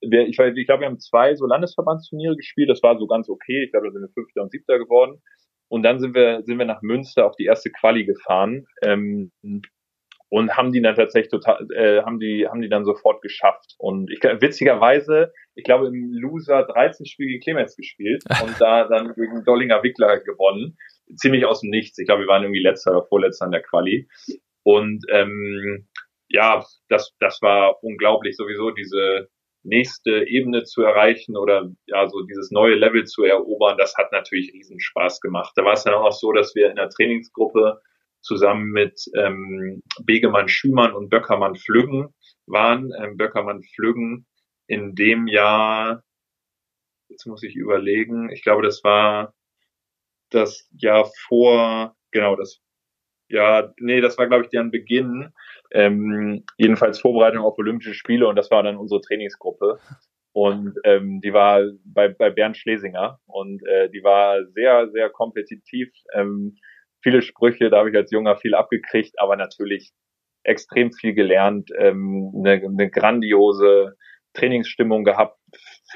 wir, ich, ich glaube, wir haben zwei so Landesverbandsturniere gespielt. Das war so ganz okay. Ich glaube, da sind wir Fünfter und Siebter geworden. Und dann sind wir, sind wir nach Münster auf die erste Quali gefahren. Ähm, und haben die dann tatsächlich total, äh, haben die, haben die dann sofort geschafft. Und ich witzigerweise, ich glaube im Loser 13 Spiel gegen Clemens gespielt und da dann gegen Dollinger Wickler gewonnen. Ziemlich aus dem Nichts. Ich glaube, wir waren irgendwie letzter oder vorletzter in der Quali. Und ähm, ja, das, das war unglaublich, sowieso diese nächste Ebene zu erreichen oder ja, so dieses neue Level zu erobern, das hat natürlich riesen Spaß gemacht. Da war es dann auch so, dass wir in der Trainingsgruppe zusammen mit ähm, Begemann Schümann und Böckermann Flüggen waren. Ähm, Böckermann Flüggen in dem Jahr, jetzt muss ich überlegen, ich glaube, das war das Jahr vor, genau, das ja, nee, das war, glaube ich, deren Beginn. Ähm, jedenfalls Vorbereitung auf Olympische Spiele und das war dann unsere Trainingsgruppe. Und ähm, die war bei, bei Bernd Schlesinger und äh, die war sehr, sehr kompetitiv. Ähm, viele Sprüche, da habe ich als Junger viel abgekriegt, aber natürlich extrem viel gelernt, ähm, eine, eine grandiose Trainingsstimmung gehabt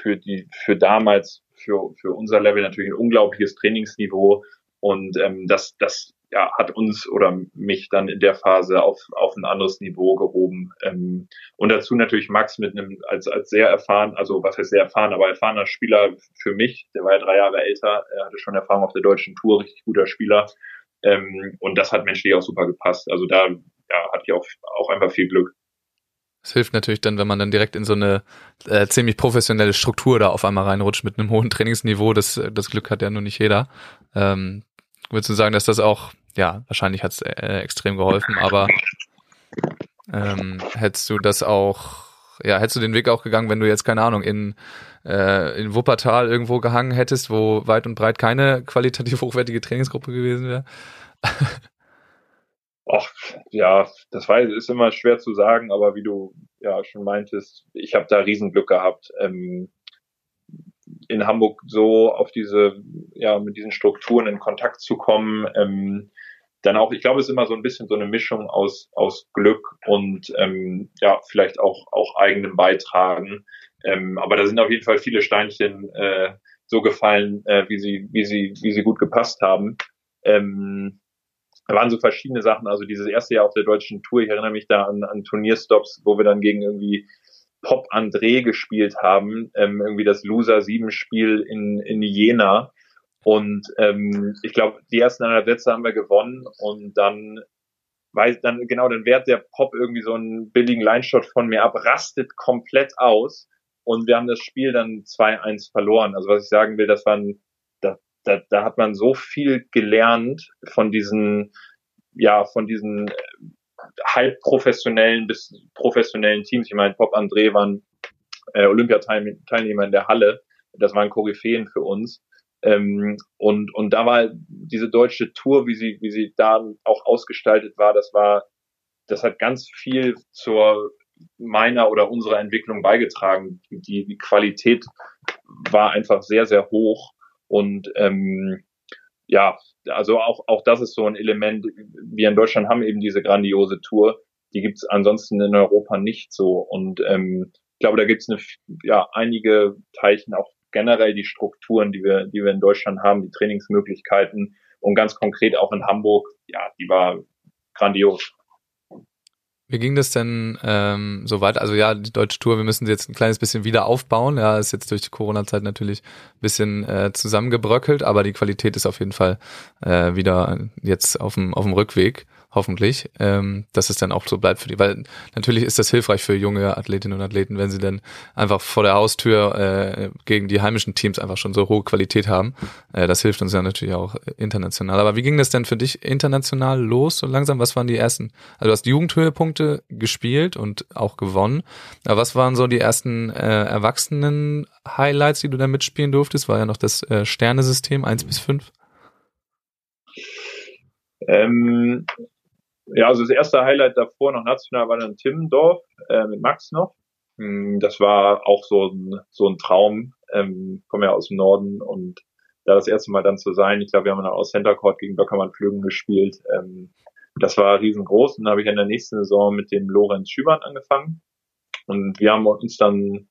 für die, für damals, für, für unser Level natürlich ein unglaubliches Trainingsniveau. Und ähm, das, das ja, hat uns oder mich dann in der Phase auf, auf ein anderes Niveau gehoben. Ähm, und dazu natürlich Max mit einem als, als sehr erfahren, also was heißt sehr erfahren, aber erfahrener Spieler für mich, der war ja drei Jahre älter, er hatte schon Erfahrung auf der deutschen Tour, richtig guter Spieler. Ähm, und das hat menschlich auch super gepasst. Also da ja, hatte ich auch, auch einfach viel Glück. Es hilft natürlich dann, wenn man dann direkt in so eine äh, ziemlich professionelle Struktur da auf einmal reinrutscht mit einem hohen Trainingsniveau. Das, das Glück hat ja nur nicht jeder. Ähm, würdest du sagen, dass das auch, ja, wahrscheinlich hat es äh, extrem geholfen, aber ähm, hättest du das ja, hättest du den Weg auch gegangen, wenn du jetzt, keine Ahnung, in, äh, in Wuppertal irgendwo gehangen hättest, wo weit und breit keine qualitativ hochwertige Trainingsgruppe gewesen wäre? Ach, ja, das war, ist immer schwer zu sagen, aber wie du ja schon meintest, ich habe da Riesenglück gehabt. Ähm, in Hamburg so auf diese, ja, mit diesen Strukturen in Kontakt zu kommen. Ähm, dann auch, ich glaube, es ist immer so ein bisschen so eine Mischung aus, aus Glück und ähm, ja, vielleicht auch, auch eigenem Beitragen. Ähm, aber da sind auf jeden Fall viele Steinchen äh, so gefallen, äh, wie sie, wie sie, wie sie gut gepasst haben. Ähm, da waren so verschiedene Sachen. Also dieses erste Jahr auf der deutschen Tour, ich erinnere mich da an, an Turnierstops, wo wir dann gegen irgendwie Pop André gespielt haben, ähm, irgendwie das Loser 7 Spiel in, in Jena. Und ähm, ich glaube, die ersten anderthalb Sätze haben wir gewonnen und dann weiß dann genau, dann wehrt der Pop irgendwie so einen billigen Line-Shot von mir ab, rastet komplett aus und wir haben das Spiel dann 2-1 verloren. Also was ich sagen will, das waren, da, da, da hat man so viel gelernt von diesen, ja, von diesen äh, halb professionellen bis professionellen Teams. Ich meine, Pop André waren äh, Olympiateilnehmer in der Halle. Das waren Koryphäen für uns. Ähm, und, und da war diese deutsche Tour, wie sie, wie sie da auch ausgestaltet war, das war, das hat ganz viel zur meiner oder unserer Entwicklung beigetragen. Die, die Qualität war einfach sehr, sehr hoch und ähm, ja, also auch, auch das ist so ein Element. Wir in Deutschland haben eben diese grandiose Tour. Die gibt's ansonsten in Europa nicht so. Und ähm, ich glaube, da gibt's eine, ja, einige Teilchen, auch generell die Strukturen, die wir, die wir in Deutschland haben, die Trainingsmöglichkeiten und ganz konkret auch in Hamburg, ja, die war grandios. Wie ging das denn ähm, so weit? Also ja, die deutsche Tour, wir müssen sie jetzt ein kleines bisschen wieder aufbauen. Ja, ist jetzt durch die Corona-Zeit natürlich ein bisschen äh, zusammengebröckelt, aber die Qualität ist auf jeden Fall äh, wieder jetzt auf dem, auf dem Rückweg hoffentlich, ähm, dass es dann auch so bleibt für die, weil natürlich ist das hilfreich für junge Athletinnen und Athleten, wenn sie dann einfach vor der Haustür äh, gegen die heimischen Teams einfach schon so hohe Qualität haben. Äh, das hilft uns ja natürlich auch international. Aber wie ging das denn für dich international los so langsam? Was waren die ersten? Also du hast Jugendhöhepunkte gespielt und auch gewonnen. Aber was waren so die ersten äh, Erwachsenen Highlights, die du da mitspielen durftest? War ja noch das äh, Sternesystem eins bis fünf. Ähm, ja, also das erste Highlight davor noch national war dann Timmendorf äh, mit Max noch. Hm, das war auch so ein, so ein Traum. Ähm, komme ja aus dem Norden und da das erste Mal dann zu sein, ich glaube, wir haben dann aus Center Court gegen Böckermann Flügen gespielt. Ähm, das war riesengroß. Und dann habe ich in der nächsten Saison mit dem Lorenz Schübern angefangen. Und wir haben uns dann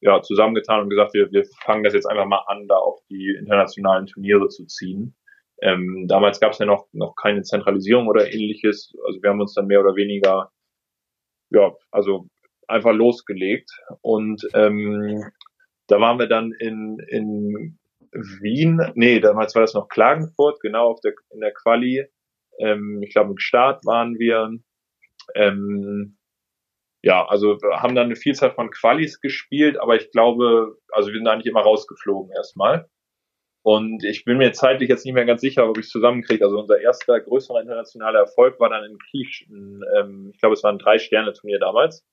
ja, zusammengetan und gesagt, wir, wir fangen das jetzt einfach mal an, da auf die internationalen Turniere zu ziehen. Ähm, damals gab es ja noch, noch keine Zentralisierung oder ähnliches. Also wir haben uns dann mehr oder weniger, ja, also einfach losgelegt. Und ähm, da waren wir dann in, in Wien, nee, damals war das noch Klagenfurt, genau auf der, in der Quali. Ähm, ich glaube, im Start waren wir. Ähm, ja, also haben dann eine Vielzahl von Qualis gespielt, aber ich glaube, also wir sind eigentlich immer rausgeflogen erstmal. Und ich bin mir zeitlich jetzt nicht mehr ganz sicher, ob ich es zusammenkriege. Also unser erster größerer internationaler Erfolg war dann in Kiew. Ähm, ich glaube, es war ein Drei-Sterne-Turnier damals.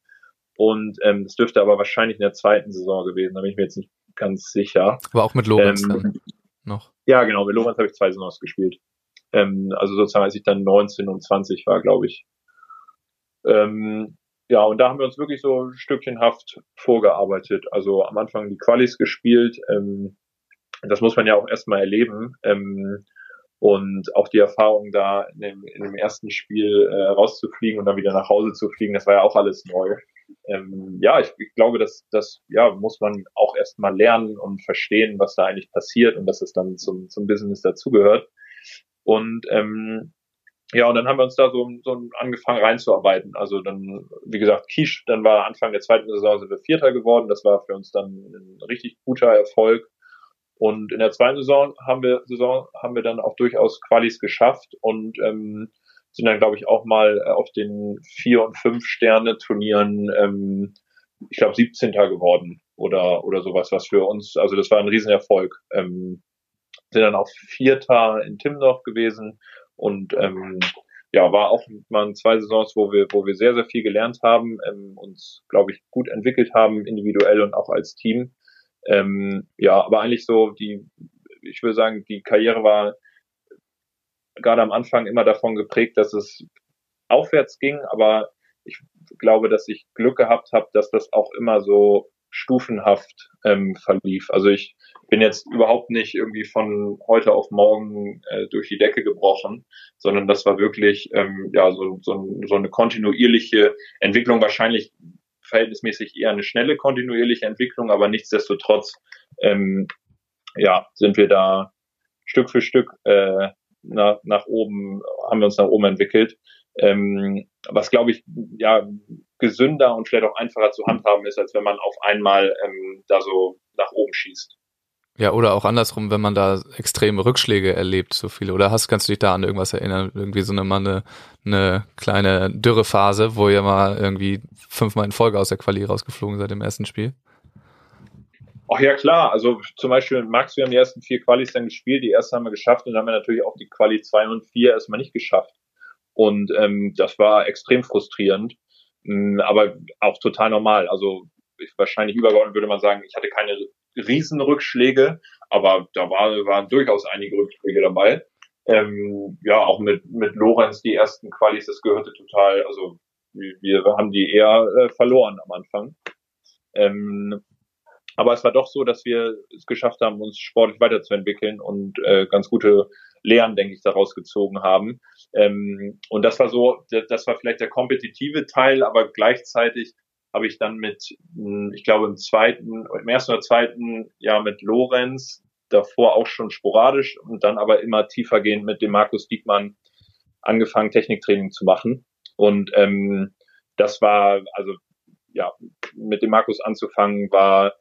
Und ähm, das dürfte aber wahrscheinlich in der zweiten Saison gewesen. Da bin ich mir jetzt nicht ganz sicher. Aber auch mit Lorenz ähm, dann noch. Ja, genau. Mit Lorenz habe ich zwei Saisons gespielt. Ähm, also sozusagen, als ich dann 19 und 20 war, glaube ich. Ähm, ja, und da haben wir uns wirklich so stückchenhaft vorgearbeitet. Also am Anfang die Qualis gespielt, ähm, das muss man ja auch erstmal erleben. Ähm, und auch die Erfahrung da in dem, in dem ersten Spiel äh, rauszufliegen und dann wieder nach Hause zu fliegen, das war ja auch alles neu. Ähm, ja, ich, ich glaube, dass das ja muss man auch erstmal lernen und verstehen, was da eigentlich passiert und dass es dann zum, zum Business dazugehört. Und ähm, ja, und dann haben wir uns da so, so angefangen reinzuarbeiten. Also dann, wie gesagt, Quiche, dann war Anfang der zweiten Saison sind wir Vierter geworden. Das war für uns dann ein richtig guter Erfolg. Und in der zweiten Saison haben wir, Saison haben wir dann auch durchaus Qualis geschafft und ähm, sind dann, glaube ich, auch mal äh, auf den vier und fünf Sterne Turnieren, ähm, ich glaube, 17. geworden oder oder sowas, was für uns, also das war ein Riesenerfolg. Ähm, sind dann auch Vierter in Timdorf gewesen und ähm, ja, war auch mal zwei Saisons, wo wir, wo wir sehr, sehr viel gelernt haben, ähm, uns, glaube ich, gut entwickelt haben, individuell und auch als Team. Ähm, ja, aber eigentlich so die, ich würde sagen, die Karriere war gerade am Anfang immer davon geprägt, dass es aufwärts ging, aber ich glaube, dass ich Glück gehabt habe, dass das auch immer so stufenhaft ähm, verlief. Also ich bin jetzt überhaupt nicht irgendwie von heute auf morgen äh, durch die Decke gebrochen, sondern das war wirklich ähm, ja so, so, so eine kontinuierliche Entwicklung. Wahrscheinlich verhältnismäßig eher eine schnelle kontinuierliche Entwicklung, aber nichtsdestotrotz ähm, ja, sind wir da Stück für Stück äh, nach, nach oben, haben wir uns nach oben entwickelt. Ähm, was glaube ich ja gesünder und vielleicht auch einfacher zu handhaben ist, als wenn man auf einmal ähm, da so nach oben schießt. Ja, oder auch andersrum, wenn man da extreme Rückschläge erlebt, so viele. Oder hast, kannst du dich da an irgendwas erinnern? Irgendwie so eine, mal eine, eine kleine Dürrephase, wo ihr mal irgendwie fünfmal in Folge aus der Quali rausgeflogen seid im ersten Spiel? Ach ja, klar. Also zum Beispiel Max, wir haben die ersten vier Qualis dann gespielt. Die erste haben wir geschafft und dann haben wir natürlich auch die Quali 2 und 4 erstmal nicht geschafft. Und ähm, das war extrem frustrierend, ähm, aber auch total normal. Also ich, wahrscheinlich übergeordnet würde man sagen, ich hatte keine Riesenrückschläge, aber da war, waren durchaus einige Rückschläge dabei. Ähm, ja, auch mit, mit Lorenz die ersten Qualis, das gehörte total, also wir haben die eher äh, verloren am Anfang. Ähm, aber es war doch so, dass wir es geschafft haben, uns sportlich weiterzuentwickeln und äh, ganz gute Lehren, denke ich, daraus gezogen haben. Ähm, und das war so, das war vielleicht der kompetitive Teil, aber gleichzeitig habe ich dann mit, hm, ich glaube im zweiten, im ersten oder zweiten Jahr mit Lorenz, davor auch schon sporadisch und dann aber immer tiefergehend mit dem Markus Diekmann angefangen, Techniktraining zu machen. Und ähm, das war, also ja, mit dem Markus anzufangen, war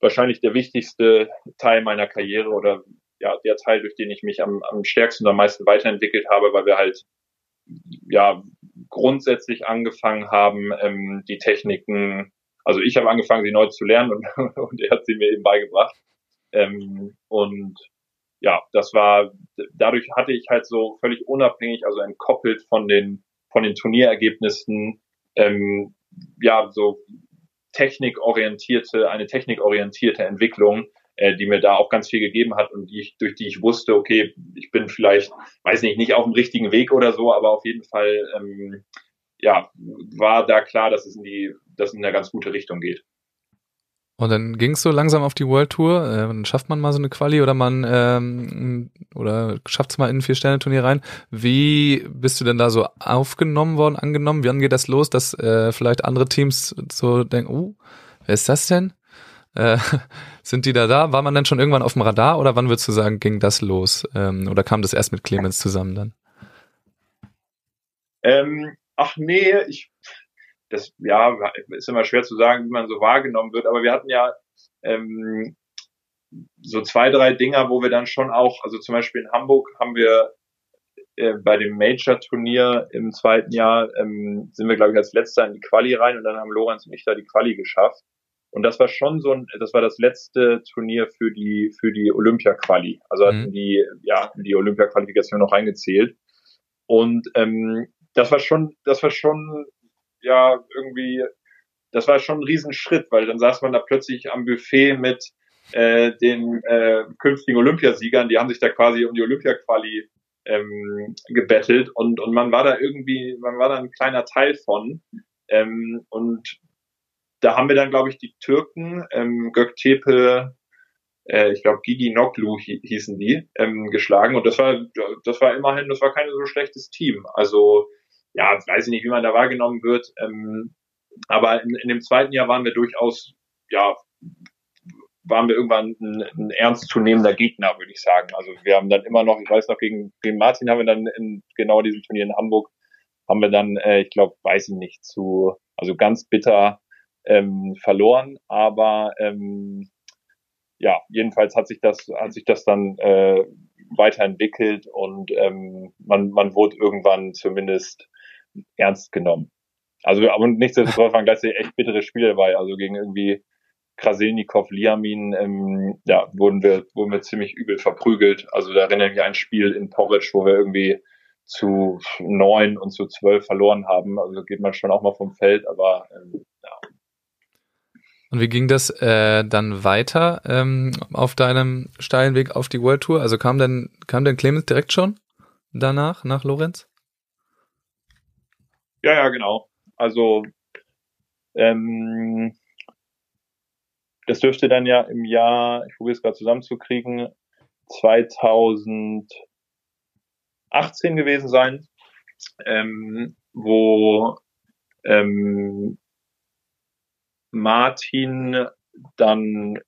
wahrscheinlich der wichtigste Teil meiner Karriere oder ja, der Teil, durch den ich mich am, am stärksten und am meisten weiterentwickelt habe, weil wir halt ja grundsätzlich angefangen haben, ähm, die Techniken, also ich habe angefangen, sie neu zu lernen und, und er hat sie mir eben beigebracht. Ähm, und ja, das war, dadurch hatte ich halt so völlig unabhängig, also entkoppelt von den, von den Turnierergebnissen, ähm, ja, so technikorientierte, eine technikorientierte Entwicklung, äh, die mir da auch ganz viel gegeben hat und die ich, durch die ich wusste, okay, ich bin vielleicht, weiß nicht, nicht auf dem richtigen Weg oder so, aber auf jeden Fall, ähm, ja, war da klar, dass es in die, dass es in eine ganz gute Richtung geht. Und dann ging es so langsam auf die World Tour. Äh, dann schafft man mal so eine Quali oder man ähm, oder schafft es mal in ein Vier-Sterne-Turnier rein. Wie bist du denn da so aufgenommen worden, angenommen? Wann geht das los, dass äh, vielleicht andere Teams so denken, uh, wer ist das denn? Äh, sind die da da? War man dann schon irgendwann auf dem Radar oder wann würdest du sagen, ging das los? Ähm, oder kam das erst mit Clemens zusammen dann? Ähm, ach nee, ich das ja ist immer schwer zu sagen, wie man so wahrgenommen wird, aber wir hatten ja ähm, so zwei, drei Dinger, wo wir dann schon auch, also zum Beispiel in Hamburg haben wir äh, bei dem Major-Turnier im zweiten Jahr ähm, sind wir, glaube ich, als letzter in die Quali rein und dann haben Lorenz und ich da die Quali geschafft. Und das war schon so ein, das war das letzte Turnier für die, für die Olympia-Quali. Also hatten mhm. die, ja, die Olympia-Qualifikation noch reingezählt. Und ähm, das war schon, das war schon ja irgendwie, das war schon ein Riesenschritt, weil dann saß man da plötzlich am Buffet mit äh, den äh, künftigen Olympiasiegern, die haben sich da quasi um die Olympia-Quali ähm, gebettelt und, und man war da irgendwie, man war da ein kleiner Teil von. Ähm, und da haben wir dann, glaube ich, die Türken, ähm, Göktepe, äh, ich glaube Gigi Noglu hießen die, ähm, geschlagen. Und das war, das war immerhin, das war kein so schlechtes Team. Also ja, weiß ich nicht, wie man da wahrgenommen wird. Ähm, aber in, in dem zweiten Jahr waren wir durchaus, ja, waren wir irgendwann ein, ein ernstzunehmender Gegner, würde ich sagen. Also wir haben dann immer noch, ich weiß noch, gegen, gegen Martin haben wir dann in genau diesem Turnier in Hamburg, haben wir dann, äh, ich glaube, weiß ich nicht, zu, also ganz bitter ähm, verloren, aber ähm, ja, jedenfalls hat sich das, hat sich das dann äh, weiterentwickelt und ähm, man, man wurde irgendwann zumindest ernst genommen. Also, aber nichtsdestotrotz waren gleichzeitig echt bittere Spiele dabei. Also gegen irgendwie Krasilnikov, Liamin, ähm, ja, wurden wir, wurden wir ziemlich übel verprügelt. Also da erinnere ich mich an ein Spiel in Porridge, wo wir irgendwie zu neun und zu zwölf verloren haben. Also geht man schon auch mal vom Feld, aber ähm, ja. Und wie ging das äh, dann weiter ähm, auf deinem steilen Weg auf die World Tour? Also kam denn kam denn Clemens direkt schon danach nach Lorenz? Ja, ja, genau. Also ähm, das dürfte dann ja im Jahr, ich probiere es gerade zusammenzukriegen, 2018 gewesen sein, ähm, wo ähm, Martin dann,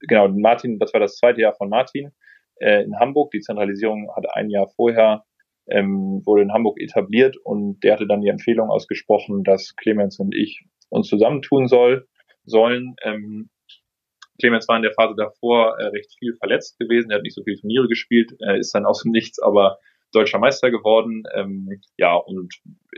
genau, Martin, das war das zweite Jahr von Martin äh, in Hamburg. Die Zentralisierung hat ein Jahr vorher ähm, wurde in Hamburg etabliert und der hatte dann die Empfehlung ausgesprochen, dass Clemens und ich uns zusammentun soll, sollen. Ähm, Clemens war in der Phase davor äh, recht viel verletzt gewesen, er hat nicht so viele Turniere gespielt, äh, ist dann aus dem Nichts aber deutscher Meister geworden. Ähm, ja, und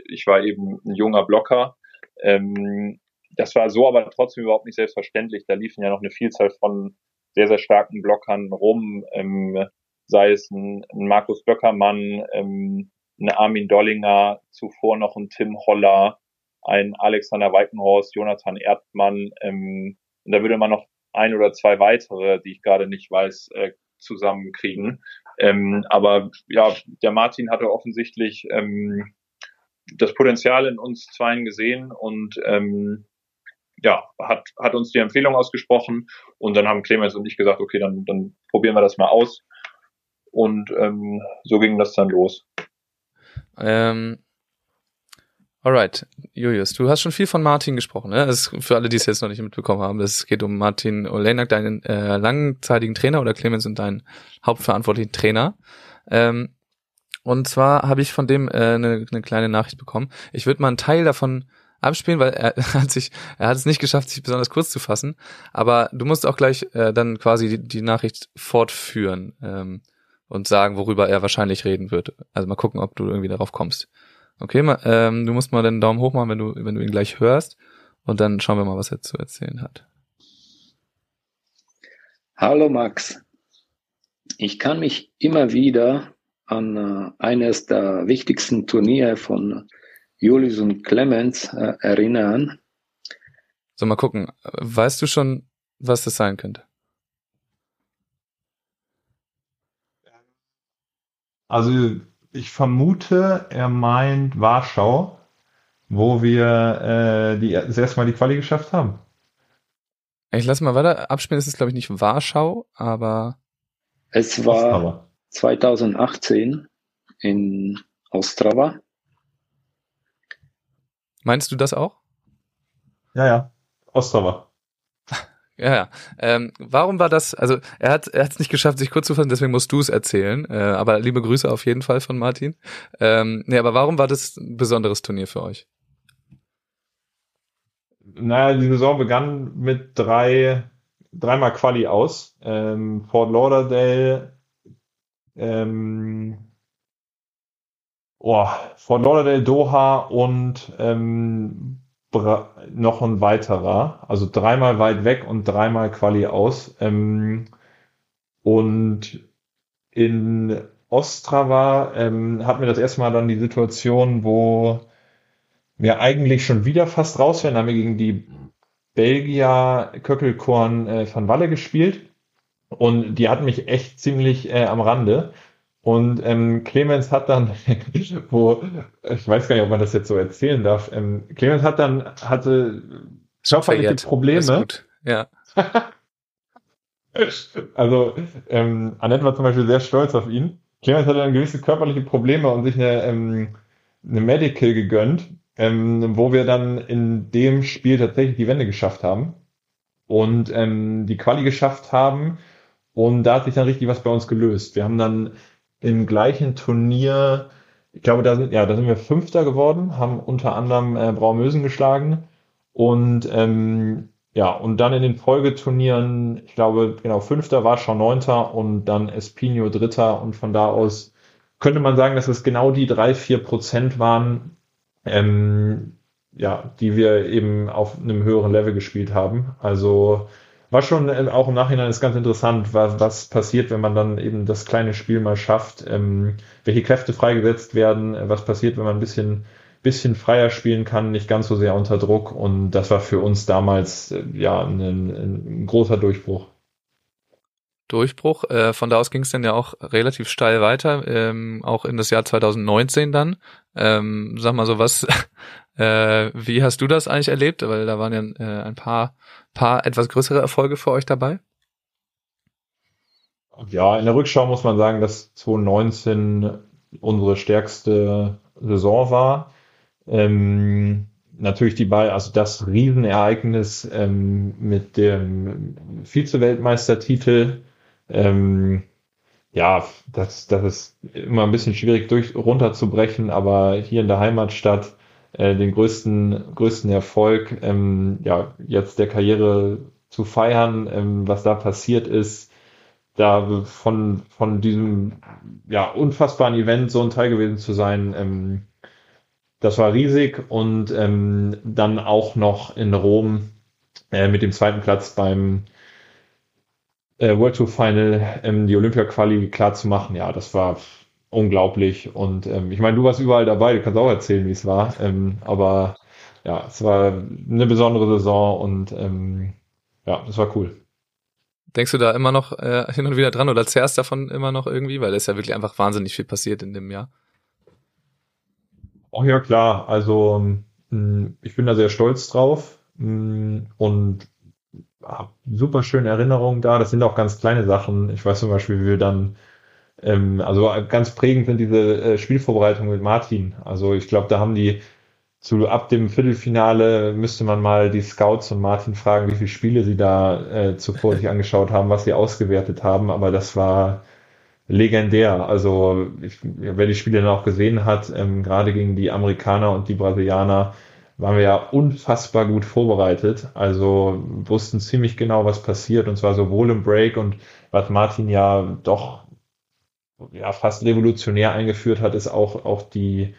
ich war eben ein junger Blocker. Ähm, das war so aber trotzdem überhaupt nicht selbstverständlich. Da liefen ja noch eine Vielzahl von sehr, sehr starken Blockern rum, ähm, sei es ein, ein Markus Böckermann, ähm, ein Armin Dollinger, zuvor noch ein Tim Holler, ein Alexander Weikenhorst, Jonathan Erdmann, ähm, und da würde man noch ein oder zwei weitere, die ich gerade nicht weiß, äh, zusammenkriegen. Ähm, aber ja, der Martin hatte offensichtlich ähm, das Potenzial in uns Zweien gesehen und ähm, ja, hat, hat uns die Empfehlung ausgesprochen und dann haben Clemens und ich gesagt, okay, dann, dann probieren wir das mal aus. Und ähm, so ging das dann los. Ähm, alright, Julius, du hast schon viel von Martin gesprochen. Ne? Das ist für alle, die es jetzt noch nicht mitbekommen haben, es geht um Martin Olenak, deinen äh, langzeitigen Trainer oder Clemens und deinen hauptverantwortlichen Trainer. Ähm, und zwar habe ich von dem äh, eine, eine kleine Nachricht bekommen. Ich würde mal einen Teil davon abspielen, weil er hat sich, er hat es nicht geschafft, sich besonders kurz zu fassen. Aber du musst auch gleich äh, dann quasi die, die Nachricht fortführen ähm, und sagen, worüber er wahrscheinlich reden wird. Also mal gucken, ob du irgendwie darauf kommst. Okay, mal, ähm, du musst mal den Daumen hoch machen, wenn du, wenn du ihn gleich hörst. Und dann schauen wir mal, was er zu erzählen hat. Hallo Max. Ich kann mich immer wieder an äh, eines der wichtigsten Turniere von Julius und Clemens äh, erinnern. So, mal gucken. Weißt du schon, was das sein könnte? Also ich vermute, er meint Warschau, wo wir äh, die, das erste Mal die Quali geschafft haben. Ich lasse mal weiter abspielen. Es ist, glaube ich, nicht Warschau, aber... Es war Ostrava. 2018 in Ostrava. Meinst du das auch? Ja, ja. Ostrava. Ja, ja. Ähm, warum war das? Also er hat er hat es nicht geschafft, sich kurz zu fassen, deswegen musst du es erzählen. Äh, aber liebe Grüße auf jeden Fall von Martin. Ähm, nee, aber warum war das ein besonderes Turnier für euch? Naja, die Saison begann mit drei dreimal Quali aus. Ähm, Fort Lauderdale, ähm, oh, Fort Lauderdale, Doha und ähm, noch ein weiterer. Also dreimal weit weg und dreimal Quali aus. Ähm, und in Ostrava ähm, hatten wir das erste Mal dann die Situation, wo wir eigentlich schon wieder fast raus wären. Da haben wir gegen die Belgier Köckelkorn äh, van Walle gespielt. Und die hatten mich echt ziemlich äh, am Rande. Und ähm, Clemens hat dann, wo, ich weiß gar nicht, ob man das jetzt so erzählen darf, ähm, Clemens hat dann, hatte körperliche Probleme. Ja. also, ähm, Annette war zum Beispiel sehr stolz auf ihn. Clemens hatte dann gewisse körperliche Probleme und sich eine, ähm, eine Medical gegönnt, ähm, wo wir dann in dem Spiel tatsächlich die Wende geschafft haben und ähm, die Quali geschafft haben. Und da hat sich dann richtig was bei uns gelöst. Wir haben dann im gleichen Turnier, ich glaube, da sind, ja, da sind wir Fünfter geworden, haben unter anderem äh, Braumösen geschlagen und ähm, ja, und dann in den Folgeturnieren, ich glaube, genau, Fünfter war schon Neunter und dann Espino Dritter und von da aus könnte man sagen, dass es genau die drei, vier Prozent waren, ähm, ja, die wir eben auf einem höheren Level gespielt haben. Also war schon äh, auch im Nachhinein ist ganz interessant, was, was passiert, wenn man dann eben das kleine Spiel mal schafft, ähm, welche Kräfte freigesetzt werden, äh, was passiert, wenn man ein bisschen, bisschen freier spielen kann, nicht ganz so sehr unter Druck. Und das war für uns damals äh, ja ein, ein großer Durchbruch. Durchbruch. Äh, von da aus ging es dann ja auch relativ steil weiter, ähm, auch in das Jahr 2019 dann. Ähm, sag mal so was, äh, wie hast du das eigentlich erlebt? Weil da waren ja äh, ein paar paar etwas größere Erfolge für euch dabei? Ja, in der Rückschau muss man sagen, dass 2019 unsere stärkste Saison war. Ähm, natürlich die Ball, also das Riesenereignis ähm, mit dem Vize-Weltmeistertitel. Ähm, ja, das, das ist immer ein bisschen schwierig durch, runterzubrechen, aber hier in der Heimatstadt äh, den größten, größten Erfolg, ähm, ja, jetzt der Karriere zu feiern, ähm, was da passiert ist, da von, von diesem ja, unfassbaren Event so ein Teil gewesen zu sein, ähm, das war riesig und ähm, dann auch noch in Rom äh, mit dem zweiten Platz beim äh, World Tour Final ähm, die Olympia-Quali klar zu machen, ja, das war unglaublich. Und ähm, ich meine, du warst überall dabei, du kannst auch erzählen, wie es war. Ähm, aber ja, es war eine besondere Saison und ähm, ja, das war cool. Denkst du da immer noch äh, hin und wieder dran oder zehrst davon immer noch irgendwie? Weil es ja wirklich einfach wahnsinnig viel passiert in dem Jahr. Oh ja, klar. Also mh, hm, ich bin da sehr stolz drauf mh, hm, und habe super schöne Erinnerungen da. Das sind auch ganz kleine Sachen. Ich weiß zum Beispiel, wie wir dann ähm, also ganz prägend sind diese äh, Spielvorbereitungen mit Martin. Also ich glaube, da haben die zu ab dem Viertelfinale müsste man mal die Scouts und Martin fragen, wie viele Spiele sie da äh, zuvor sich angeschaut haben, was sie ausgewertet haben. Aber das war legendär. Also ich, wer die Spiele dann auch gesehen hat, ähm, gerade gegen die Amerikaner und die Brasilianer, waren wir ja unfassbar gut vorbereitet. Also wussten ziemlich genau, was passiert und zwar sowohl im Break und was Martin ja doch ja fast revolutionär eingeführt hat, ist auch auch die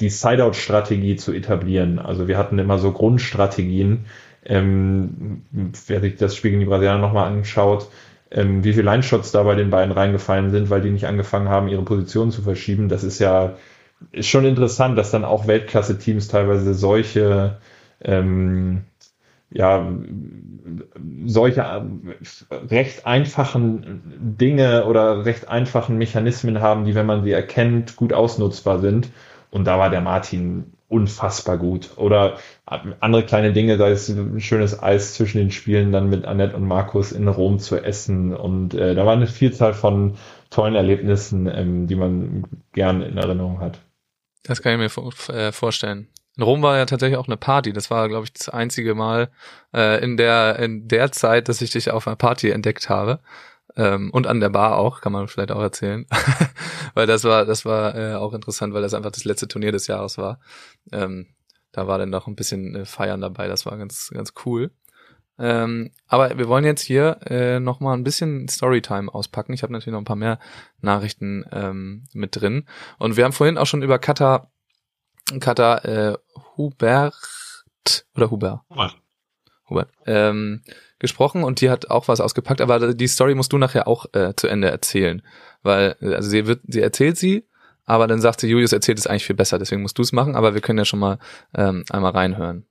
die Sideout-Strategie zu etablieren. Also wir hatten immer so Grundstrategien. Ähm, wer sich das Spiel gegen die Brasilianer nochmal anschaut, ähm, wie viele Line-Shots da bei den beiden reingefallen sind, weil die nicht angefangen haben, ihre Position zu verschieben. Das ist ja ist schon interessant, dass dann auch Weltklasse-Teams teilweise solche ähm, ja, solche äh, recht einfachen Dinge oder recht einfachen Mechanismen haben, die, wenn man sie erkennt, gut ausnutzbar sind. Und da war der Martin unfassbar gut. Oder andere kleine Dinge, sei es ein schönes Eis zwischen den Spielen, dann mit Annette und Markus in Rom zu essen. Und äh, da war eine Vielzahl von tollen Erlebnissen, ähm, die man gern in Erinnerung hat. Das kann ich mir äh, vorstellen. In Rom war ja tatsächlich auch eine Party. Das war, glaube ich, das einzige Mal äh, in der in der Zeit, dass ich dich auf einer Party entdeckt habe. Ähm, und an der Bar auch, kann man vielleicht auch erzählen. weil das war, das war äh, auch interessant, weil das einfach das letzte Turnier des Jahres war. Ähm, da war dann noch ein bisschen äh, Feiern dabei, das war ganz, ganz cool. Ähm, aber wir wollen jetzt hier äh, noch mal ein bisschen Storytime auspacken. Ich habe natürlich noch ein paar mehr Nachrichten ähm, mit drin. Und wir haben vorhin auch schon über Katar Katar äh, Hubert oder Hubert? Hubert. Hubert. Ähm, gesprochen und die hat auch was ausgepackt, aber die Story musst du nachher auch äh, zu Ende erzählen. Weil, also sie wird, sie erzählt sie, aber dann sagt sie, Julius erzählt es eigentlich viel besser, deswegen musst du es machen, aber wir können ja schon mal ähm, einmal reinhören.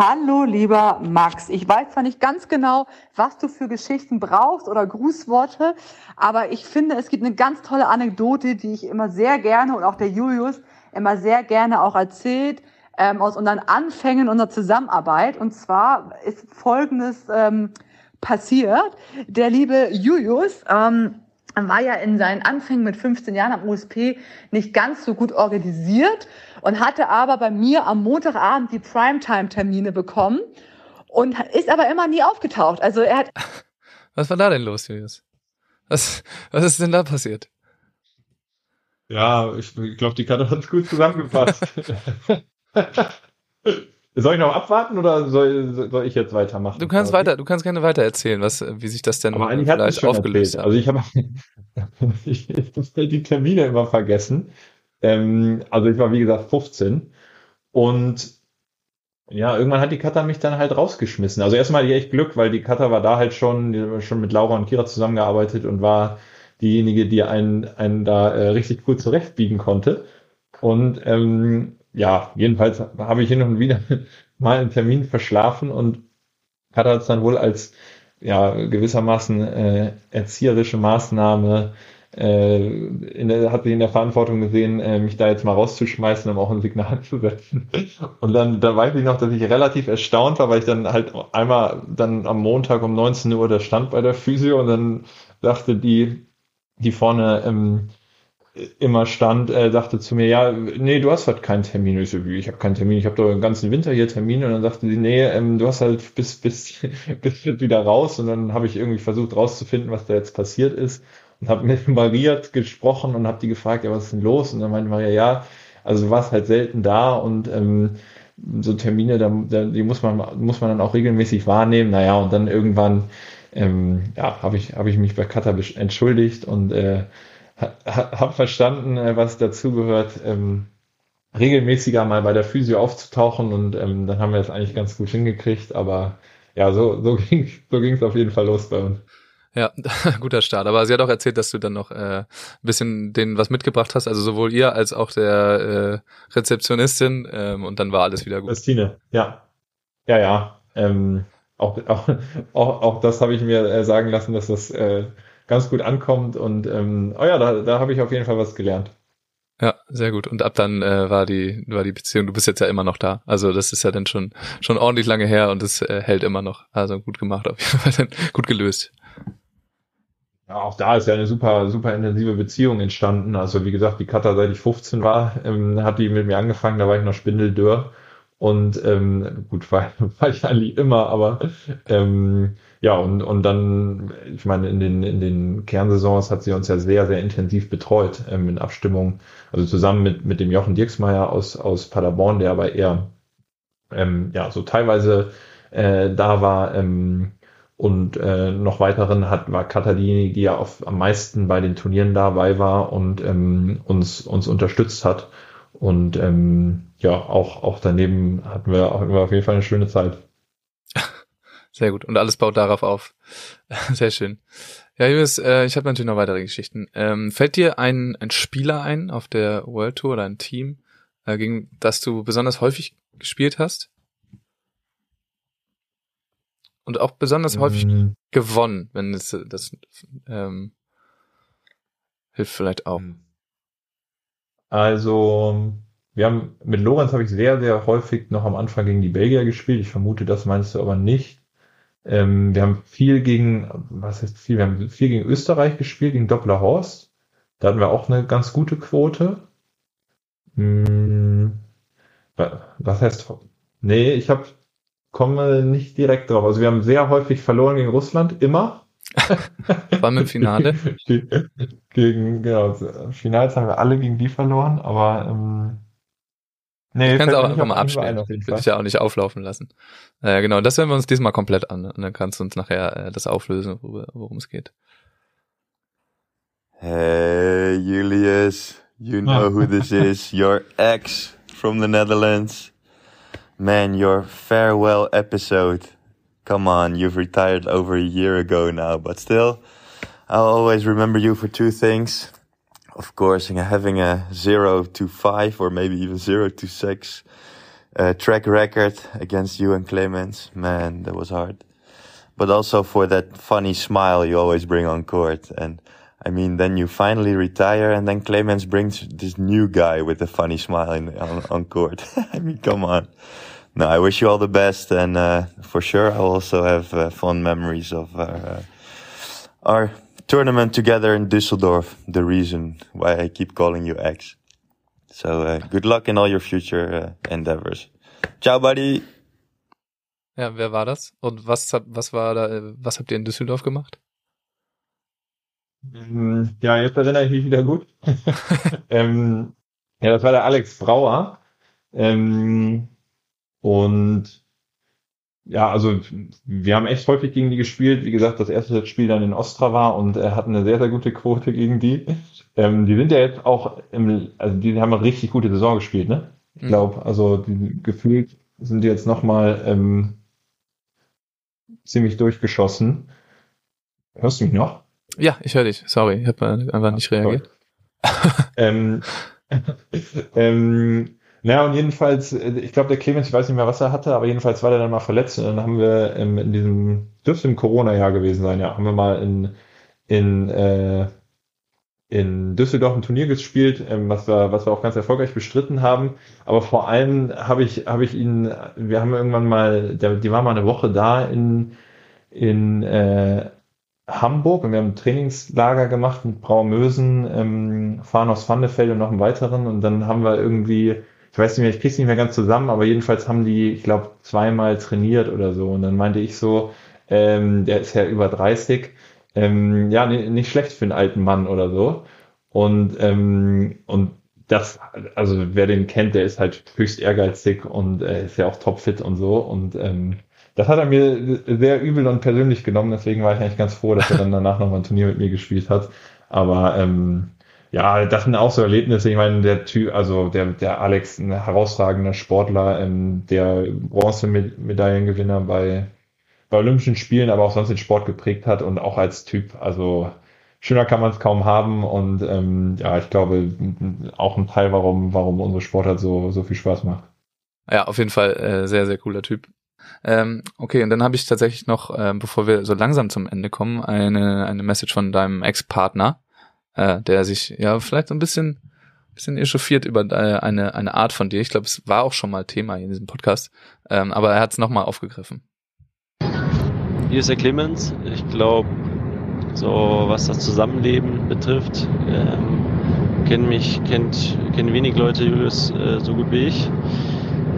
Hallo, lieber Max. Ich weiß zwar nicht ganz genau, was du für Geschichten brauchst oder Grußworte, aber ich finde, es gibt eine ganz tolle Anekdote, die ich immer sehr gerne und auch der Julius immer sehr gerne auch erzählt ähm, aus unseren Anfängen unserer Zusammenarbeit. Und zwar ist Folgendes ähm, passiert. Der liebe Julius ähm, war ja in seinen Anfängen mit 15 Jahren am USP nicht ganz so gut organisiert und hatte aber bei mir am Montagabend die Primetime-Termine bekommen und ist aber immer nie aufgetaucht. Also er hat. Was war da denn los, Julius? Was, was ist denn da passiert? Ja, ich, ich glaube, die Karte hat es gut zusammengefasst. soll ich noch abwarten oder soll, soll ich jetzt weitermachen? Du kannst weiter, du kannst gerne weiter erzählen, was, wie sich das denn Aber eigentlich vielleicht aufgelöst erzählt. hat. Also ich habe ich, ich die Termine immer vergessen. Ähm, also ich war wie gesagt 15 und ja, irgendwann hat die Kata mich dann halt rausgeschmissen. Also erstmal hatte ich echt Glück, weil die Kata war da halt schon, schon mit Laura und Kira zusammengearbeitet und war diejenige, die einen, einen da äh, richtig gut zurechtbiegen konnte. Und ähm, ja, jedenfalls habe ich hin und wieder mal einen Termin verschlafen und hat es dann wohl als ja gewissermaßen äh, erzieherische Maßnahme äh, in der, hat sich in der Verantwortung gesehen, äh, mich da jetzt mal rauszuschmeißen, um auch ein Signal zu setzen. Und dann, da weiß ich noch, dass ich relativ erstaunt war, weil ich dann halt einmal dann am Montag um 19 Uhr da stand bei der Physio und dann sagte die, die vorne ähm, immer stand, äh, sagte zu mir, ja, nee, du hast halt keinen Termin. Ich so, ich habe keinen Termin, ich habe doch den ganzen Winter hier Termine. Und dann sagte sie, nee, ähm, du hast halt bis, bis, bis wieder raus. Und dann habe ich irgendwie versucht rauszufinden, was da jetzt passiert ist. Und habe mit Maria gesprochen und habe die gefragt, ja, was ist denn los? Und dann meinte Maria, ja, also du warst halt selten da und ähm, so Termine, da, da, die muss man, muss man dann auch regelmäßig wahrnehmen. Naja, und dann irgendwann ähm, ja, habe ich, hab ich mich bei Kata entschuldigt und äh, habe verstanden, äh, was dazugehört, ähm, regelmäßiger mal bei der Physio aufzutauchen und ähm, dann haben wir das eigentlich ganz gut hingekriegt, aber ja, so, so ging so ging's auf jeden Fall los bei uns. Ja, guter Start. Aber sie hat auch erzählt, dass du dann noch äh, ein bisschen denen was mitgebracht hast, also sowohl ihr als auch der äh, Rezeptionistin ähm, und dann war alles wieder gut. Christine, ja. Ja, ja. Ähm, auch, auch, auch, auch das habe ich mir äh, sagen lassen, dass das äh, ganz gut ankommt und ähm, oh ja, da, da habe ich auf jeden Fall was gelernt. Ja, sehr gut. Und ab dann äh, war die war die Beziehung. Du bist jetzt ja immer noch da. Also das ist ja dann schon schon ordentlich lange her und es äh, hält immer noch. Also gut gemacht, auf jeden Fall dann gut gelöst. Ja, auch da ist ja eine super super intensive Beziehung entstanden. Also wie gesagt, die Katha seit ich 15 war, ähm, hat die mit mir angefangen. Da war ich noch spindeldürr und ähm, gut war, war ich eigentlich immer, aber ähm, ja, und, und dann, ich meine, in den, in den Kernsaisons hat sie uns ja sehr, sehr intensiv betreut, ähm, in Abstimmung, also zusammen mit, mit dem Jochen Dirksmeier aus, aus Paderborn, der aber eher, ähm, ja, so teilweise äh, da war, ähm, und äh, noch weiteren hat, war Katha die ja auf, am meisten bei den Turnieren dabei war und ähm, uns, uns unterstützt hat. Und ähm, ja, auch, auch daneben hatten wir, hatten wir auf jeden Fall eine schöne Zeit. Sehr gut. Und alles baut darauf auf. Sehr schön. Ja, Julius, äh, ich habe natürlich noch weitere Geschichten. Ähm, fällt dir ein, ein Spieler ein auf der World Tour oder ein Team, äh, gegen das du besonders häufig gespielt hast? Und auch besonders mhm. häufig gewonnen, wenn es das ähm, hilft vielleicht auch. Mhm. Also, wir haben mit Lorenz habe ich sehr, sehr häufig noch am Anfang gegen die Belgier gespielt. Ich vermute, das meinst du aber nicht. Ähm, wir haben viel gegen, was heißt viel? Wir haben viel gegen Österreich gespielt, gegen Doppler Horst. Da hatten wir auch eine ganz gute Quote. Hm, was heißt, nee, ich habe komme nicht direkt drauf. Also wir haben sehr häufig verloren gegen Russland, immer. War im Finale? gegen, genau, Finals haben wir alle gegen die verloren, aber ähm, Nee, du kannst auch einfach mal abspielen. Ich will dich ja auch nicht auflaufen lassen. Äh, genau, das hören wir uns diesmal komplett an. Und dann kannst du uns nachher äh, das auflösen, worum es geht. Hey, Julius. You know who this is. Your ex from the Netherlands. Man, your farewell episode. Come on, you've retired over a year ago now, but still, I'll always remember you for two things of course, having a zero to five or maybe even zero to six uh, track record against you and Clemens, man, that was hard. But also for that funny smile you always bring on court. And I mean, then you finally retire and then Clemens brings this new guy with a funny smile in, on, on court. I mean, come on. No, I wish you all the best. And, uh, for sure, I'll also have uh, fond memories of uh, our tournament together in Düsseldorf, the reason why I keep calling you X. So uh, good luck in all your future uh, endeavors. Ciao, buddy. Ja, wer war das? Und was, was war da, was habt ihr in Düsseldorf gemacht? Mm, ja, jetzt erinnere ich mich wieder gut. ähm, ja, das war der Alex Brauer. Ähm, und ja, also wir haben echt häufig gegen die gespielt. Wie gesagt, das erste Spiel dann in Ostra war und er hat eine sehr, sehr gute Quote gegen die. Ähm, die sind ja jetzt auch im, also die haben eine richtig gute Saison gespielt, ne? Ich glaube, mhm. also die, gefühlt sind die jetzt nochmal ähm, ziemlich durchgeschossen. Hörst du mich noch? Ja, ich höre dich. Sorry, ich habe einfach nicht reagiert. ähm, ähm, naja, und jedenfalls, äh, ich glaube, der Clemens, ich weiß nicht mehr, was er hatte, aber jedenfalls war der dann mal verletzt und dann haben wir in, in diesem, dürfte im Corona-Jahr gewesen sein, ja, haben wir mal in, in, äh, in Düsseldorf ein Turnier gespielt, ähm, was wir, was wir auch ganz erfolgreich bestritten haben. Aber vor allem habe ich, habe ich ihn, wir haben irgendwann mal, der, die war mal eine Woche da in, in äh, Hamburg und wir haben ein Trainingslager gemacht mit Braumösen, ähm, fahren aus Vandefeld und noch einen weiteren und dann haben wir irgendwie ich weiß nicht mehr, ich krieg's nicht mehr ganz zusammen, aber jedenfalls haben die, ich glaube, zweimal trainiert oder so. Und dann meinte ich so, ähm, der ist ja über 30, ähm, ja, nicht schlecht für einen alten Mann oder so. Und, ähm, und das, also wer den kennt, der ist halt höchst ehrgeizig und äh, ist ja auch topfit und so. Und ähm, das hat er mir sehr übel und persönlich genommen, deswegen war ich eigentlich ganz froh, dass er dann danach nochmal ein Turnier mit mir gespielt hat. Aber ähm, ja, das sind auch so Erlebnisse. Ich meine, der Typ, also der, der Alex, ein herausragender Sportler, ähm, der Bronzemedaillengewinner bei, bei Olympischen Spielen, aber auch sonst den Sport geprägt hat und auch als Typ, also schöner kann man es kaum haben und ähm, ja, ich glaube auch ein Teil, warum, warum unsere Sport halt so, so viel Spaß macht. Ja, auf jeden Fall äh, sehr, sehr cooler Typ. Ähm, okay, und dann habe ich tatsächlich noch, äh, bevor wir so langsam zum Ende kommen, eine, eine Message von deinem Ex-Partner, äh, der sich ja vielleicht so ein bisschen, bisschen echauffiert über äh, eine, eine Art von dir. Ich glaube, es war auch schon mal Thema in diesem Podcast, ähm, aber er hat es nochmal aufgegriffen. Hier ist der Clemens. Ich glaube, so was das Zusammenleben betrifft, ähm, kennen mich, kennt, kennen wenig Leute Julius äh, so gut wie ich.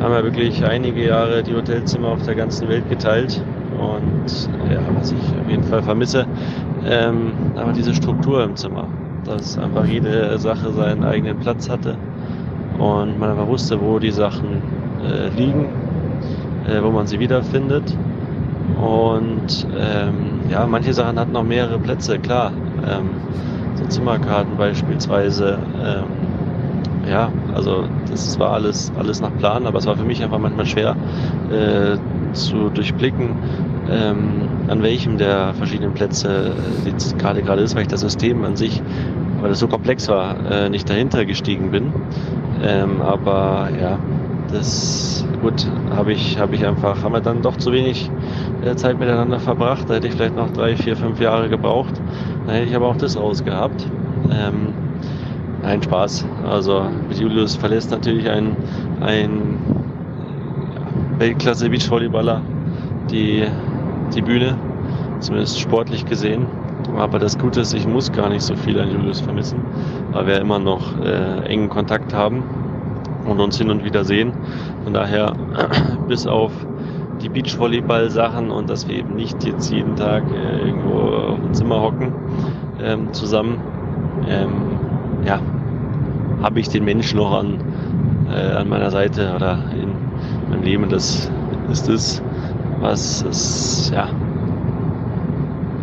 Haben ja wirklich einige Jahre die Hotelzimmer auf der ganzen Welt geteilt. Und ja, was ich auf jeden Fall vermisse, ähm, aber diese Struktur im Zimmer, dass einfach jede Sache seinen eigenen Platz hatte und man einfach wusste, wo die Sachen äh, liegen, äh, wo man sie wiederfindet und ähm, ja, manche Sachen hatten noch mehrere Plätze, klar. Ähm, so Zimmerkarten beispielsweise. Ähm, ja, also das war alles, alles nach Plan, aber es war für mich einfach manchmal schwer äh, zu durchblicken, ähm, an welchem der verschiedenen Plätze die Karte gerade ist, weil ich das System an sich, weil es so komplex war, äh, nicht dahinter gestiegen bin. Ähm, aber ja, das gut, habe ich, habe ich einfach, haben wir dann doch zu wenig äh, Zeit miteinander verbracht. Da hätte ich vielleicht noch drei, vier, fünf Jahre gebraucht. Dann hätte ich aber auch das rausgehabt. Ähm, ein Spaß. Also mit Julius verlässt natürlich ein, ein Weltklasse Beachvolleyballer die, die Bühne, zumindest sportlich gesehen. Aber das Gute ist, ich muss gar nicht so viel an Julius vermissen, weil wir immer noch äh, engen Kontakt haben und uns hin und wieder sehen. Von daher, bis auf die Beachvolleyball-Sachen und dass wir eben nicht jetzt jeden Tag äh, irgendwo auf dem Zimmer hocken ähm, zusammen, ähm, ja, habe ich den Menschen noch an, äh, an meiner Seite oder in meinem Leben. Das ist das, was es, ja,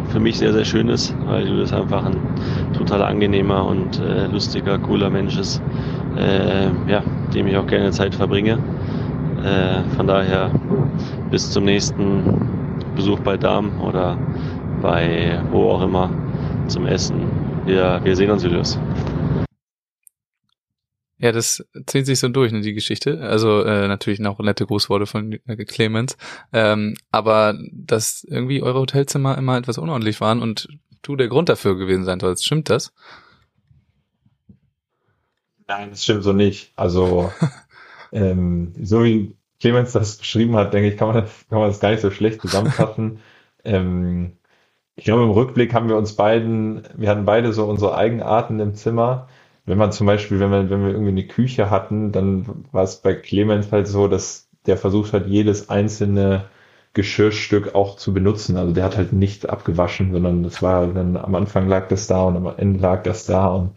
für mich sehr, sehr schön ist, weil das einfach ein total angenehmer und äh, lustiger, cooler Mensch ist, äh, ja, dem ich auch gerne Zeit verbringe. Äh, von daher bis zum nächsten Besuch bei Darm oder bei wo auch immer zum Essen. Wir, wir sehen uns, Julius. Ja, das zieht sich so durch, ne, die Geschichte. Also äh, natürlich noch nette Grußworte von äh, Clemens. Ähm, aber dass irgendwie eure Hotelzimmer immer etwas unordentlich waren und du der Grund dafür gewesen sein sollst, stimmt das? Nein, das stimmt so nicht. Also ähm, so wie Clemens das beschrieben hat, denke ich, kann man das, kann man das gar nicht so schlecht zusammenfassen. ähm, ich glaube, im Rückblick haben wir uns beiden, wir hatten beide so unsere Eigenarten im Zimmer. Wenn man zum Beispiel, wenn wir, wenn wir irgendwie eine Küche hatten, dann war es bei Clemens halt so, dass der versucht hat, jedes einzelne Geschirrstück auch zu benutzen. Also der hat halt nicht abgewaschen, sondern das war dann am Anfang lag das da und am Ende lag das da und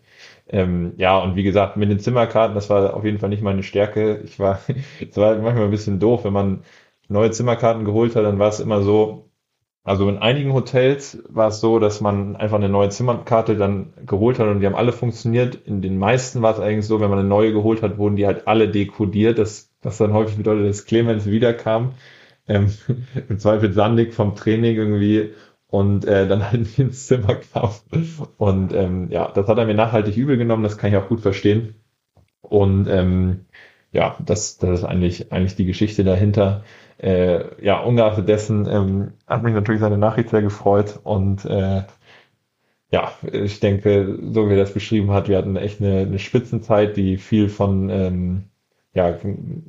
ähm, ja, und wie gesagt, mit den Zimmerkarten, das war auf jeden Fall nicht meine Stärke. Ich war, es war manchmal ein bisschen doof, wenn man neue Zimmerkarten geholt hat, dann war es immer so, also in einigen Hotels war es so, dass man einfach eine neue Zimmerkarte dann geholt hat und die haben alle funktioniert. In den meisten war es eigentlich so, wenn man eine neue geholt hat, wurden die halt alle dekodiert, das, was dann häufig bedeutet, dass Clemens wiederkam. Ähm, Im Zweifel sandig vom Training irgendwie und äh, dann halt ins Zimmer kam. Und ähm, ja, das hat er mir nachhaltig übel genommen, das kann ich auch gut verstehen. Und ähm, ja, das, das ist eigentlich, eigentlich die Geschichte dahinter. Äh, ja, ungeachtet dessen ähm, hat mich natürlich seine Nachricht sehr gefreut und äh, ja, ich denke, so wie er das beschrieben hat, wir hatten echt eine, eine Spitzenzeit, die viel von ähm, ja,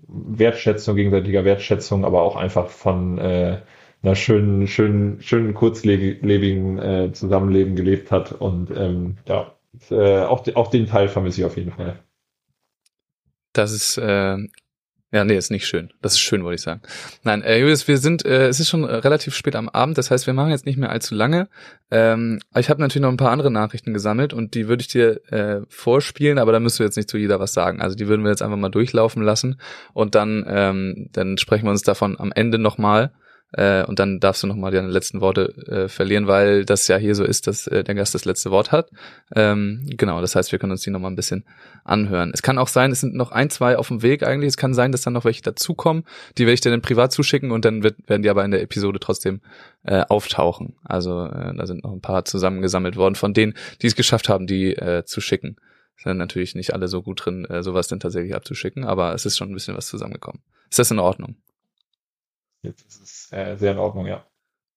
Wertschätzung, gegenseitiger Wertschätzung, aber auch einfach von äh, einer schönen, schönen, schönen kurzlebigen äh, Zusammenleben gelebt hat. Und ähm, ja, äh, auch, auch den Teil vermisse ich auf jeden Fall. Das ist äh, Ja, nee, ist nicht schön. Das ist schön, wollte ich sagen. Nein, äh, Julius, wir sind, äh, es ist schon relativ spät am Abend, das heißt, wir machen jetzt nicht mehr allzu lange. Ähm, ich habe natürlich noch ein paar andere Nachrichten gesammelt und die würde ich dir äh, vorspielen, aber da müsst du jetzt nicht zu jeder was sagen. Also die würden wir jetzt einfach mal durchlaufen lassen und dann, ähm, dann sprechen wir uns davon am Ende nochmal. Äh, und dann darfst du nochmal deine letzten Worte äh, verlieren, weil das ja hier so ist, dass äh, der Gast das letzte Wort hat. Ähm, genau, das heißt, wir können uns die nochmal ein bisschen anhören. Es kann auch sein, es sind noch ein, zwei auf dem Weg eigentlich. Es kann sein, dass dann noch welche dazukommen. Die werde ich dir dann privat zuschicken und dann wird, werden die aber in der Episode trotzdem äh, auftauchen. Also äh, da sind noch ein paar zusammengesammelt worden von denen, die es geschafft haben, die äh, zu schicken. Sind natürlich nicht alle so gut drin, äh, sowas dann tatsächlich abzuschicken, aber es ist schon ein bisschen was zusammengekommen. Ist das in Ordnung? Jetzt ist es äh, sehr in Ordnung, ja.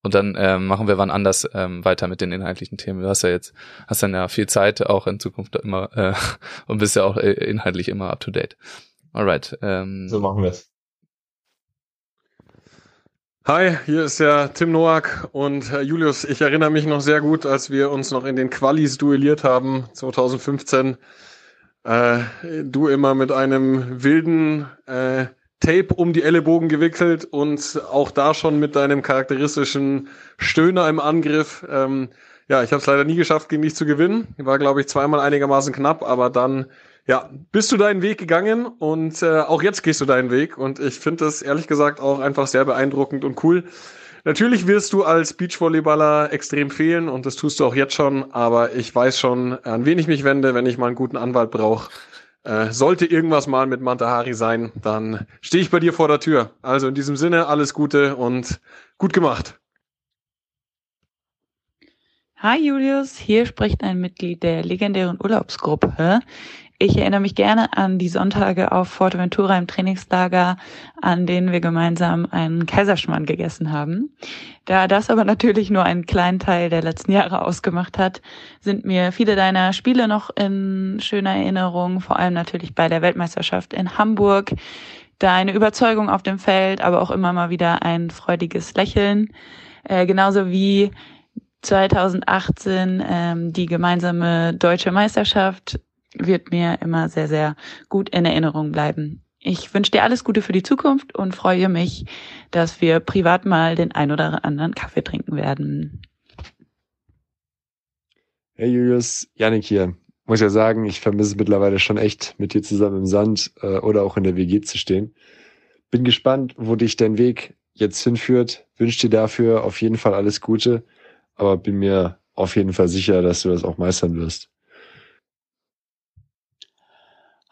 Und dann ähm, machen wir wann anders ähm, weiter mit den inhaltlichen Themen. Du hast ja jetzt, hast dann ja viel Zeit auch in Zukunft immer äh, und bist ja auch äh, inhaltlich immer up to date. Alright. Ähm, So machen wir es. Hi, hier ist der Tim Noack und äh, Julius. Ich erinnere mich noch sehr gut, als wir uns noch in den Qualis duelliert haben, 2015. Äh, du immer mit einem wilden äh, Tape um die Ellenbogen gewickelt und auch da schon mit deinem charakteristischen Stöhner im Angriff. Ähm, ja, ich habe es leider nie geschafft, gegen dich zu gewinnen. War, glaube ich, zweimal einigermaßen knapp, aber dann ja, bist du deinen Weg gegangen und äh, auch jetzt gehst du deinen Weg und ich finde das ehrlich gesagt auch einfach sehr beeindruckend und cool. Natürlich wirst du als Beachvolleyballer extrem fehlen und das tust du auch jetzt schon, aber ich weiß schon, an wen ich mich wende, wenn ich mal einen guten Anwalt brauche. Äh, sollte irgendwas mal mit Mantahari sein, dann stehe ich bei dir vor der Tür. Also in diesem Sinne alles Gute und gut gemacht. Hi Julius, hier spricht ein Mitglied der legendären Urlaubsgruppe. Ich erinnere mich gerne an die Sonntage auf Forteventura im Trainingslager, an denen wir gemeinsam einen Kaiserschmarrn gegessen haben. Da das aber natürlich nur einen kleinen Teil der letzten Jahre ausgemacht hat, sind mir viele deiner Spiele noch in schöner Erinnerung, vor allem natürlich bei der Weltmeisterschaft in Hamburg. Deine Überzeugung auf dem Feld, aber auch immer mal wieder ein freudiges Lächeln. Äh, genauso wie 2018 ähm, die gemeinsame deutsche Meisterschaft wird mir immer sehr, sehr gut in Erinnerung bleiben. Ich wünsche dir alles Gute für die Zukunft und freue mich, dass wir privat mal den ein oder anderen Kaffee trinken werden. Hey Julius, Janik hier. Muss ja sagen, ich vermisse es mittlerweile schon echt, mit dir zusammen im Sand äh, oder auch in der WG zu stehen. Bin gespannt, wo dich dein Weg jetzt hinführt. Wünsche dir dafür auf jeden Fall alles Gute, aber bin mir auf jeden Fall sicher, dass du das auch meistern wirst.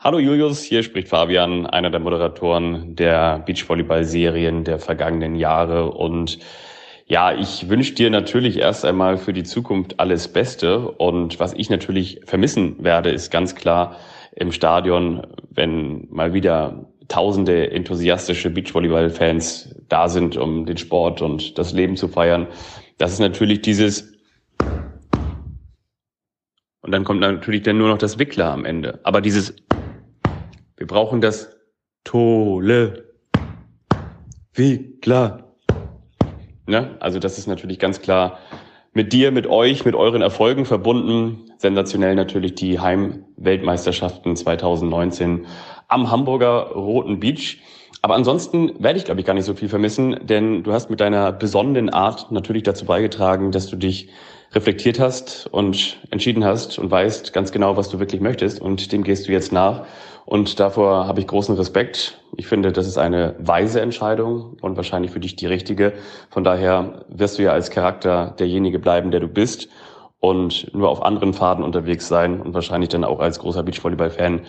Hallo Julius, hier spricht Fabian, einer der Moderatoren der Beachvolleyball-Serien der vergangenen Jahre. Und ja, ich wünsche dir natürlich erst einmal für die Zukunft alles Beste. Und was ich natürlich vermissen werde, ist ganz klar im Stadion, wenn mal wieder tausende enthusiastische Beachvolleyball-Fans da sind, um den Sport und das Leben zu feiern. Das ist natürlich dieses und dann kommt natürlich dann nur noch das Wickler am Ende. Aber dieses wir brauchen das Tolle. Wie klar. Ne? Also das ist natürlich ganz klar mit dir, mit euch, mit euren Erfolgen verbunden. Sensationell natürlich die Heimweltmeisterschaften 2019 am Hamburger Roten Beach. Aber ansonsten werde ich, glaube ich, gar nicht so viel vermissen, denn du hast mit deiner besonnenen Art natürlich dazu beigetragen, dass du dich reflektiert hast und entschieden hast und weißt ganz genau, was du wirklich möchtest und dem gehst du jetzt nach. Und davor habe ich großen Respekt. Ich finde, das ist eine weise Entscheidung und wahrscheinlich für dich die richtige. Von daher wirst du ja als Charakter derjenige bleiben, der du bist und nur auf anderen Faden unterwegs sein und wahrscheinlich dann auch als großer Beachvolleyball-Fan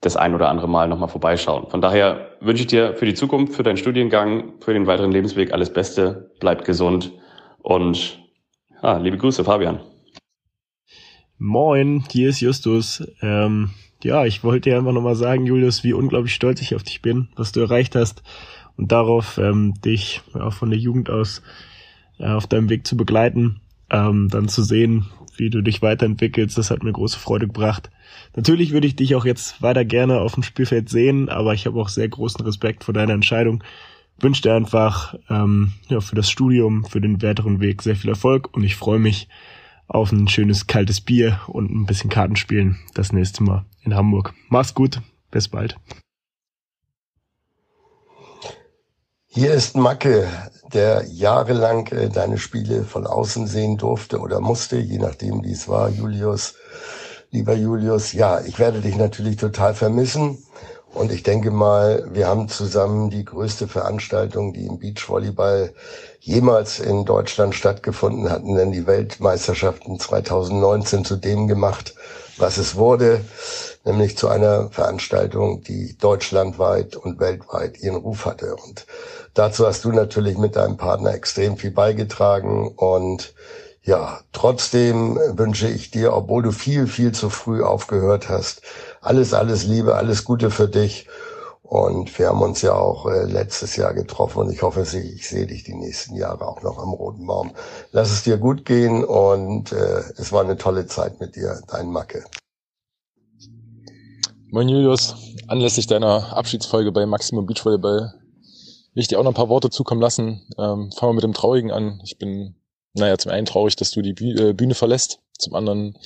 das ein oder andere Mal nochmal vorbeischauen. Von daher wünsche ich dir für die Zukunft, für deinen Studiengang, für den weiteren Lebensweg alles Beste. Bleib gesund und ja, liebe Grüße, Fabian. Moin, hier ist Justus. Ähm, ja, ich wollte dir einfach nochmal sagen, Julius, wie unglaublich stolz ich auf dich bin, was du erreicht hast und darauf, ähm, dich auch von der Jugend aus äh, auf deinem Weg zu begleiten, ähm, dann zu sehen, wie du dich weiterentwickelst, das hat mir große Freude gebracht. Natürlich würde ich dich auch jetzt weiter gerne auf dem Spielfeld sehen, aber ich habe auch sehr großen Respekt vor deiner Entscheidung. Wünsche dir einfach ähm, ja, für das Studium, für den weiteren Weg sehr viel Erfolg und ich freue mich auf ein schönes kaltes Bier und ein bisschen Kartenspielen das nächste Mal in Hamburg. Mach's gut, bis bald. Hier ist Macke, der jahrelang äh, deine Spiele von außen sehen durfte oder musste, je nachdem wie es war, Julius. Lieber Julius, ja, ich werde dich natürlich total vermissen. Und ich denke mal, wir haben zusammen die größte Veranstaltung, die im Beachvolleyball jemals in Deutschland stattgefunden hatten, denn die Weltmeisterschaften 2019 zu dem gemacht, was es wurde, nämlich zu einer Veranstaltung, die deutschlandweit und weltweit ihren Ruf hatte. Und dazu hast du natürlich mit deinem Partner extrem viel beigetragen und ja, trotzdem wünsche ich dir, obwohl du viel, viel zu früh aufgehört hast, alles, alles Liebe, alles Gute für dich. Und wir haben uns ja auch äh, letztes Jahr getroffen und ich hoffe, ich sehe dich die nächsten Jahre auch noch am Roten Baum. Lass es dir gut gehen und äh, es war eine tolle Zeit mit dir, dein Macke. Moin Julius, anlässlich deiner Abschiedsfolge bei Maximum Beachvolleyball will ich dir auch noch ein paar Worte zukommen lassen. Ähm, fangen wir mit dem Traurigen an. Ich bin naja, zum einen traurig, dass du die äh, Bühne verlässt, zum anderen,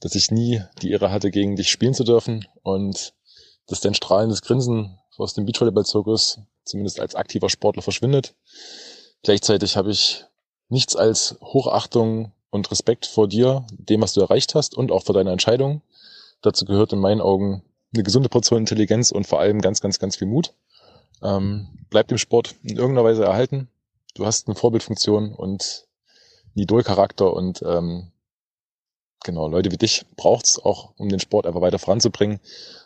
dass ich nie die Ehre hatte, gegen dich spielen zu dürfen und dass dein strahlendes Grinsen aus dem Beachvolleyball-Zirkus zumindest als aktiver Sportler verschwindet. Gleichzeitig habe ich nichts als Hochachtung und Respekt vor dir, dem, was du erreicht hast und auch vor deiner Entscheidung. Dazu gehört in meinen Augen eine gesunde Portion Intelligenz und vor allem ganz, ganz, ganz viel Mut. Ähm, bleib dem Sport in irgendeiner Weise erhalten. Du hast eine Vorbildfunktion und Idolcharakter und ähm, genau, Leute wie dich braucht's auch, um den Sport einfach weiter voranzubringen.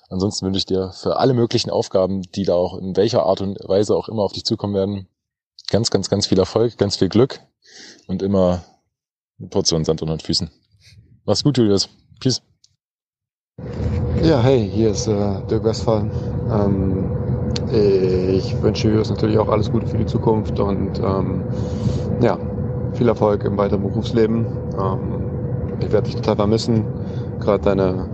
Ansonsten wünsche ich dir für alle möglichen Aufgaben, die da auch in welcher Art und Weise auch immer auf dich zukommen werden, ganz, ganz, ganz viel Erfolg, ganz viel Glück und immer eine Portion Sand unter den Füßen. Mach's gut, Julius. Peace. Ja, hey, hier ist äh, Dirk Westphal. Ähm, ich wünsche Julius natürlich auch alles Gute für die Zukunft und ähm, ja, viel Erfolg im weiteren Berufsleben. Ähm, ich werde dich total vermissen. Gerade deine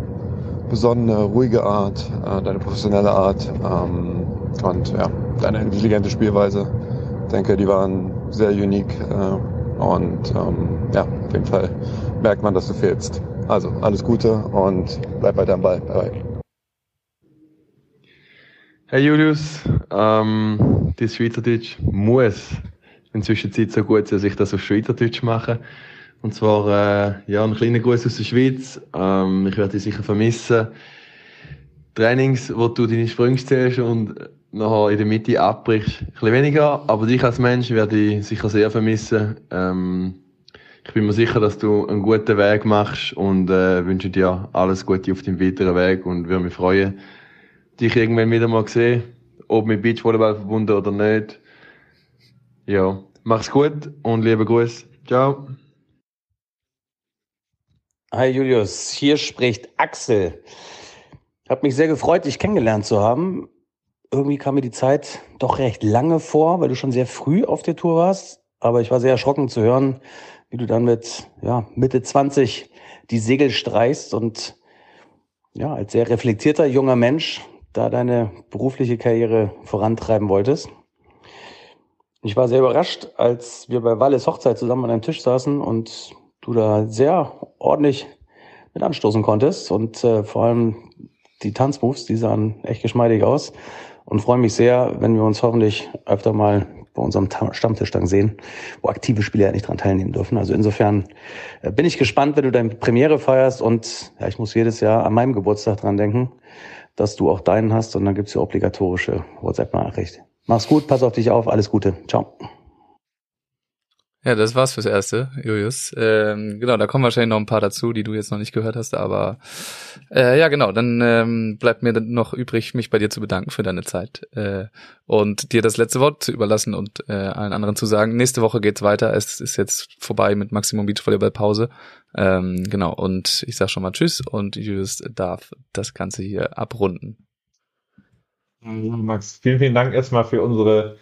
besonnene, ruhige Art, äh, deine professionelle Art ähm, und ja, deine intelligente Spielweise. Ich denke, die waren sehr unique äh, und ähm, ja, auf jeden Fall merkt man, dass du fehlst. Also alles Gute und bleib weiter am Ball. Bye. bye. Hey Julius, ähm, das Schweizerdeutsch muss inzwischen so gut, dass ich das auf Schweizerdeutsch mache. Und zwar, äh, ja, ein kleiner Gruß aus der Schweiz. Ähm, ich werde dich sicher vermissen. Trainings, wo du deine Sprünge zählst und nachher in der Mitte abbrichst, ein bisschen weniger. Aber dich als Mensch werde ich sicher sehr vermissen. Ähm, ich bin mir sicher, dass du einen guten Weg machst und äh, wünsche dir alles Gute auf deinem weiteren Weg und würde mich freuen, dich irgendwann wieder mal sehen, ob mit Beachvolleyball verbunden oder nicht. Ja, mach's gut und liebe Grüße. Ciao. Hi Julius, hier spricht Axel. Hat mich sehr gefreut, dich kennengelernt zu haben. Irgendwie kam mir die Zeit doch recht lange vor, weil du schon sehr früh auf der Tour warst. Aber ich war sehr erschrocken zu hören, wie du dann mit ja, Mitte 20 die Segel streichst und ja, als sehr reflektierter junger Mensch da deine berufliche Karriere vorantreiben wolltest. Ich war sehr überrascht, als wir bei Walles Hochzeit zusammen an einem Tisch saßen und du da sehr ordentlich mit anstoßen konntest und äh, vor allem die Tanzmoves, die sahen echt geschmeidig aus und freue mich sehr, wenn wir uns hoffentlich öfter mal bei unserem Stammtisch dann sehen, wo aktive Spieler nicht dran teilnehmen dürfen. Also insofern äh, bin ich gespannt, wenn du deine Premiere feierst und ja, ich muss jedes Jahr an meinem Geburtstag dran denken, dass du auch deinen hast und dann gibt's die obligatorische WhatsApp-Nachricht. Mach's gut, pass auf dich auf, alles Gute. Ciao. Ja, das war's fürs Erste, Julius. Ähm, genau, da kommen wahrscheinlich noch ein paar dazu, die du jetzt noch nicht gehört hast, aber äh, ja, genau, dann ähm, bleibt mir noch übrig, mich bei dir zu bedanken für deine Zeit äh, und dir das letzte Wort zu überlassen und äh, allen anderen zu sagen, nächste Woche geht's weiter, es ist jetzt vorbei mit Maximum Beachvolleyball Pause. Ähm, genau, und ich sag schon mal Tschüss und Julius darf das Ganze hier abrunden. Max, vielen, vielen Dank erstmal für unsere,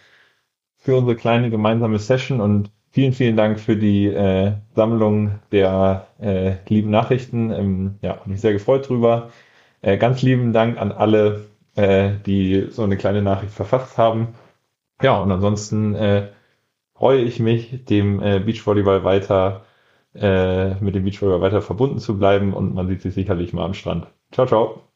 für unsere kleine gemeinsame Session und vielen, vielen Dank für die äh, Sammlung der äh, lieben Nachrichten. Ähm, ja, mich sehr gefreut drüber. Äh, ganz lieben Dank an alle, äh, die so eine kleine Nachricht verfasst haben. Ja, und ansonsten äh, freue ich mich, dem äh, Beachvolleyball weiter, äh, mit dem Beachvolleyball weiter verbunden zu bleiben und man sieht sich sicherlich mal am Strand. Ciao, ciao.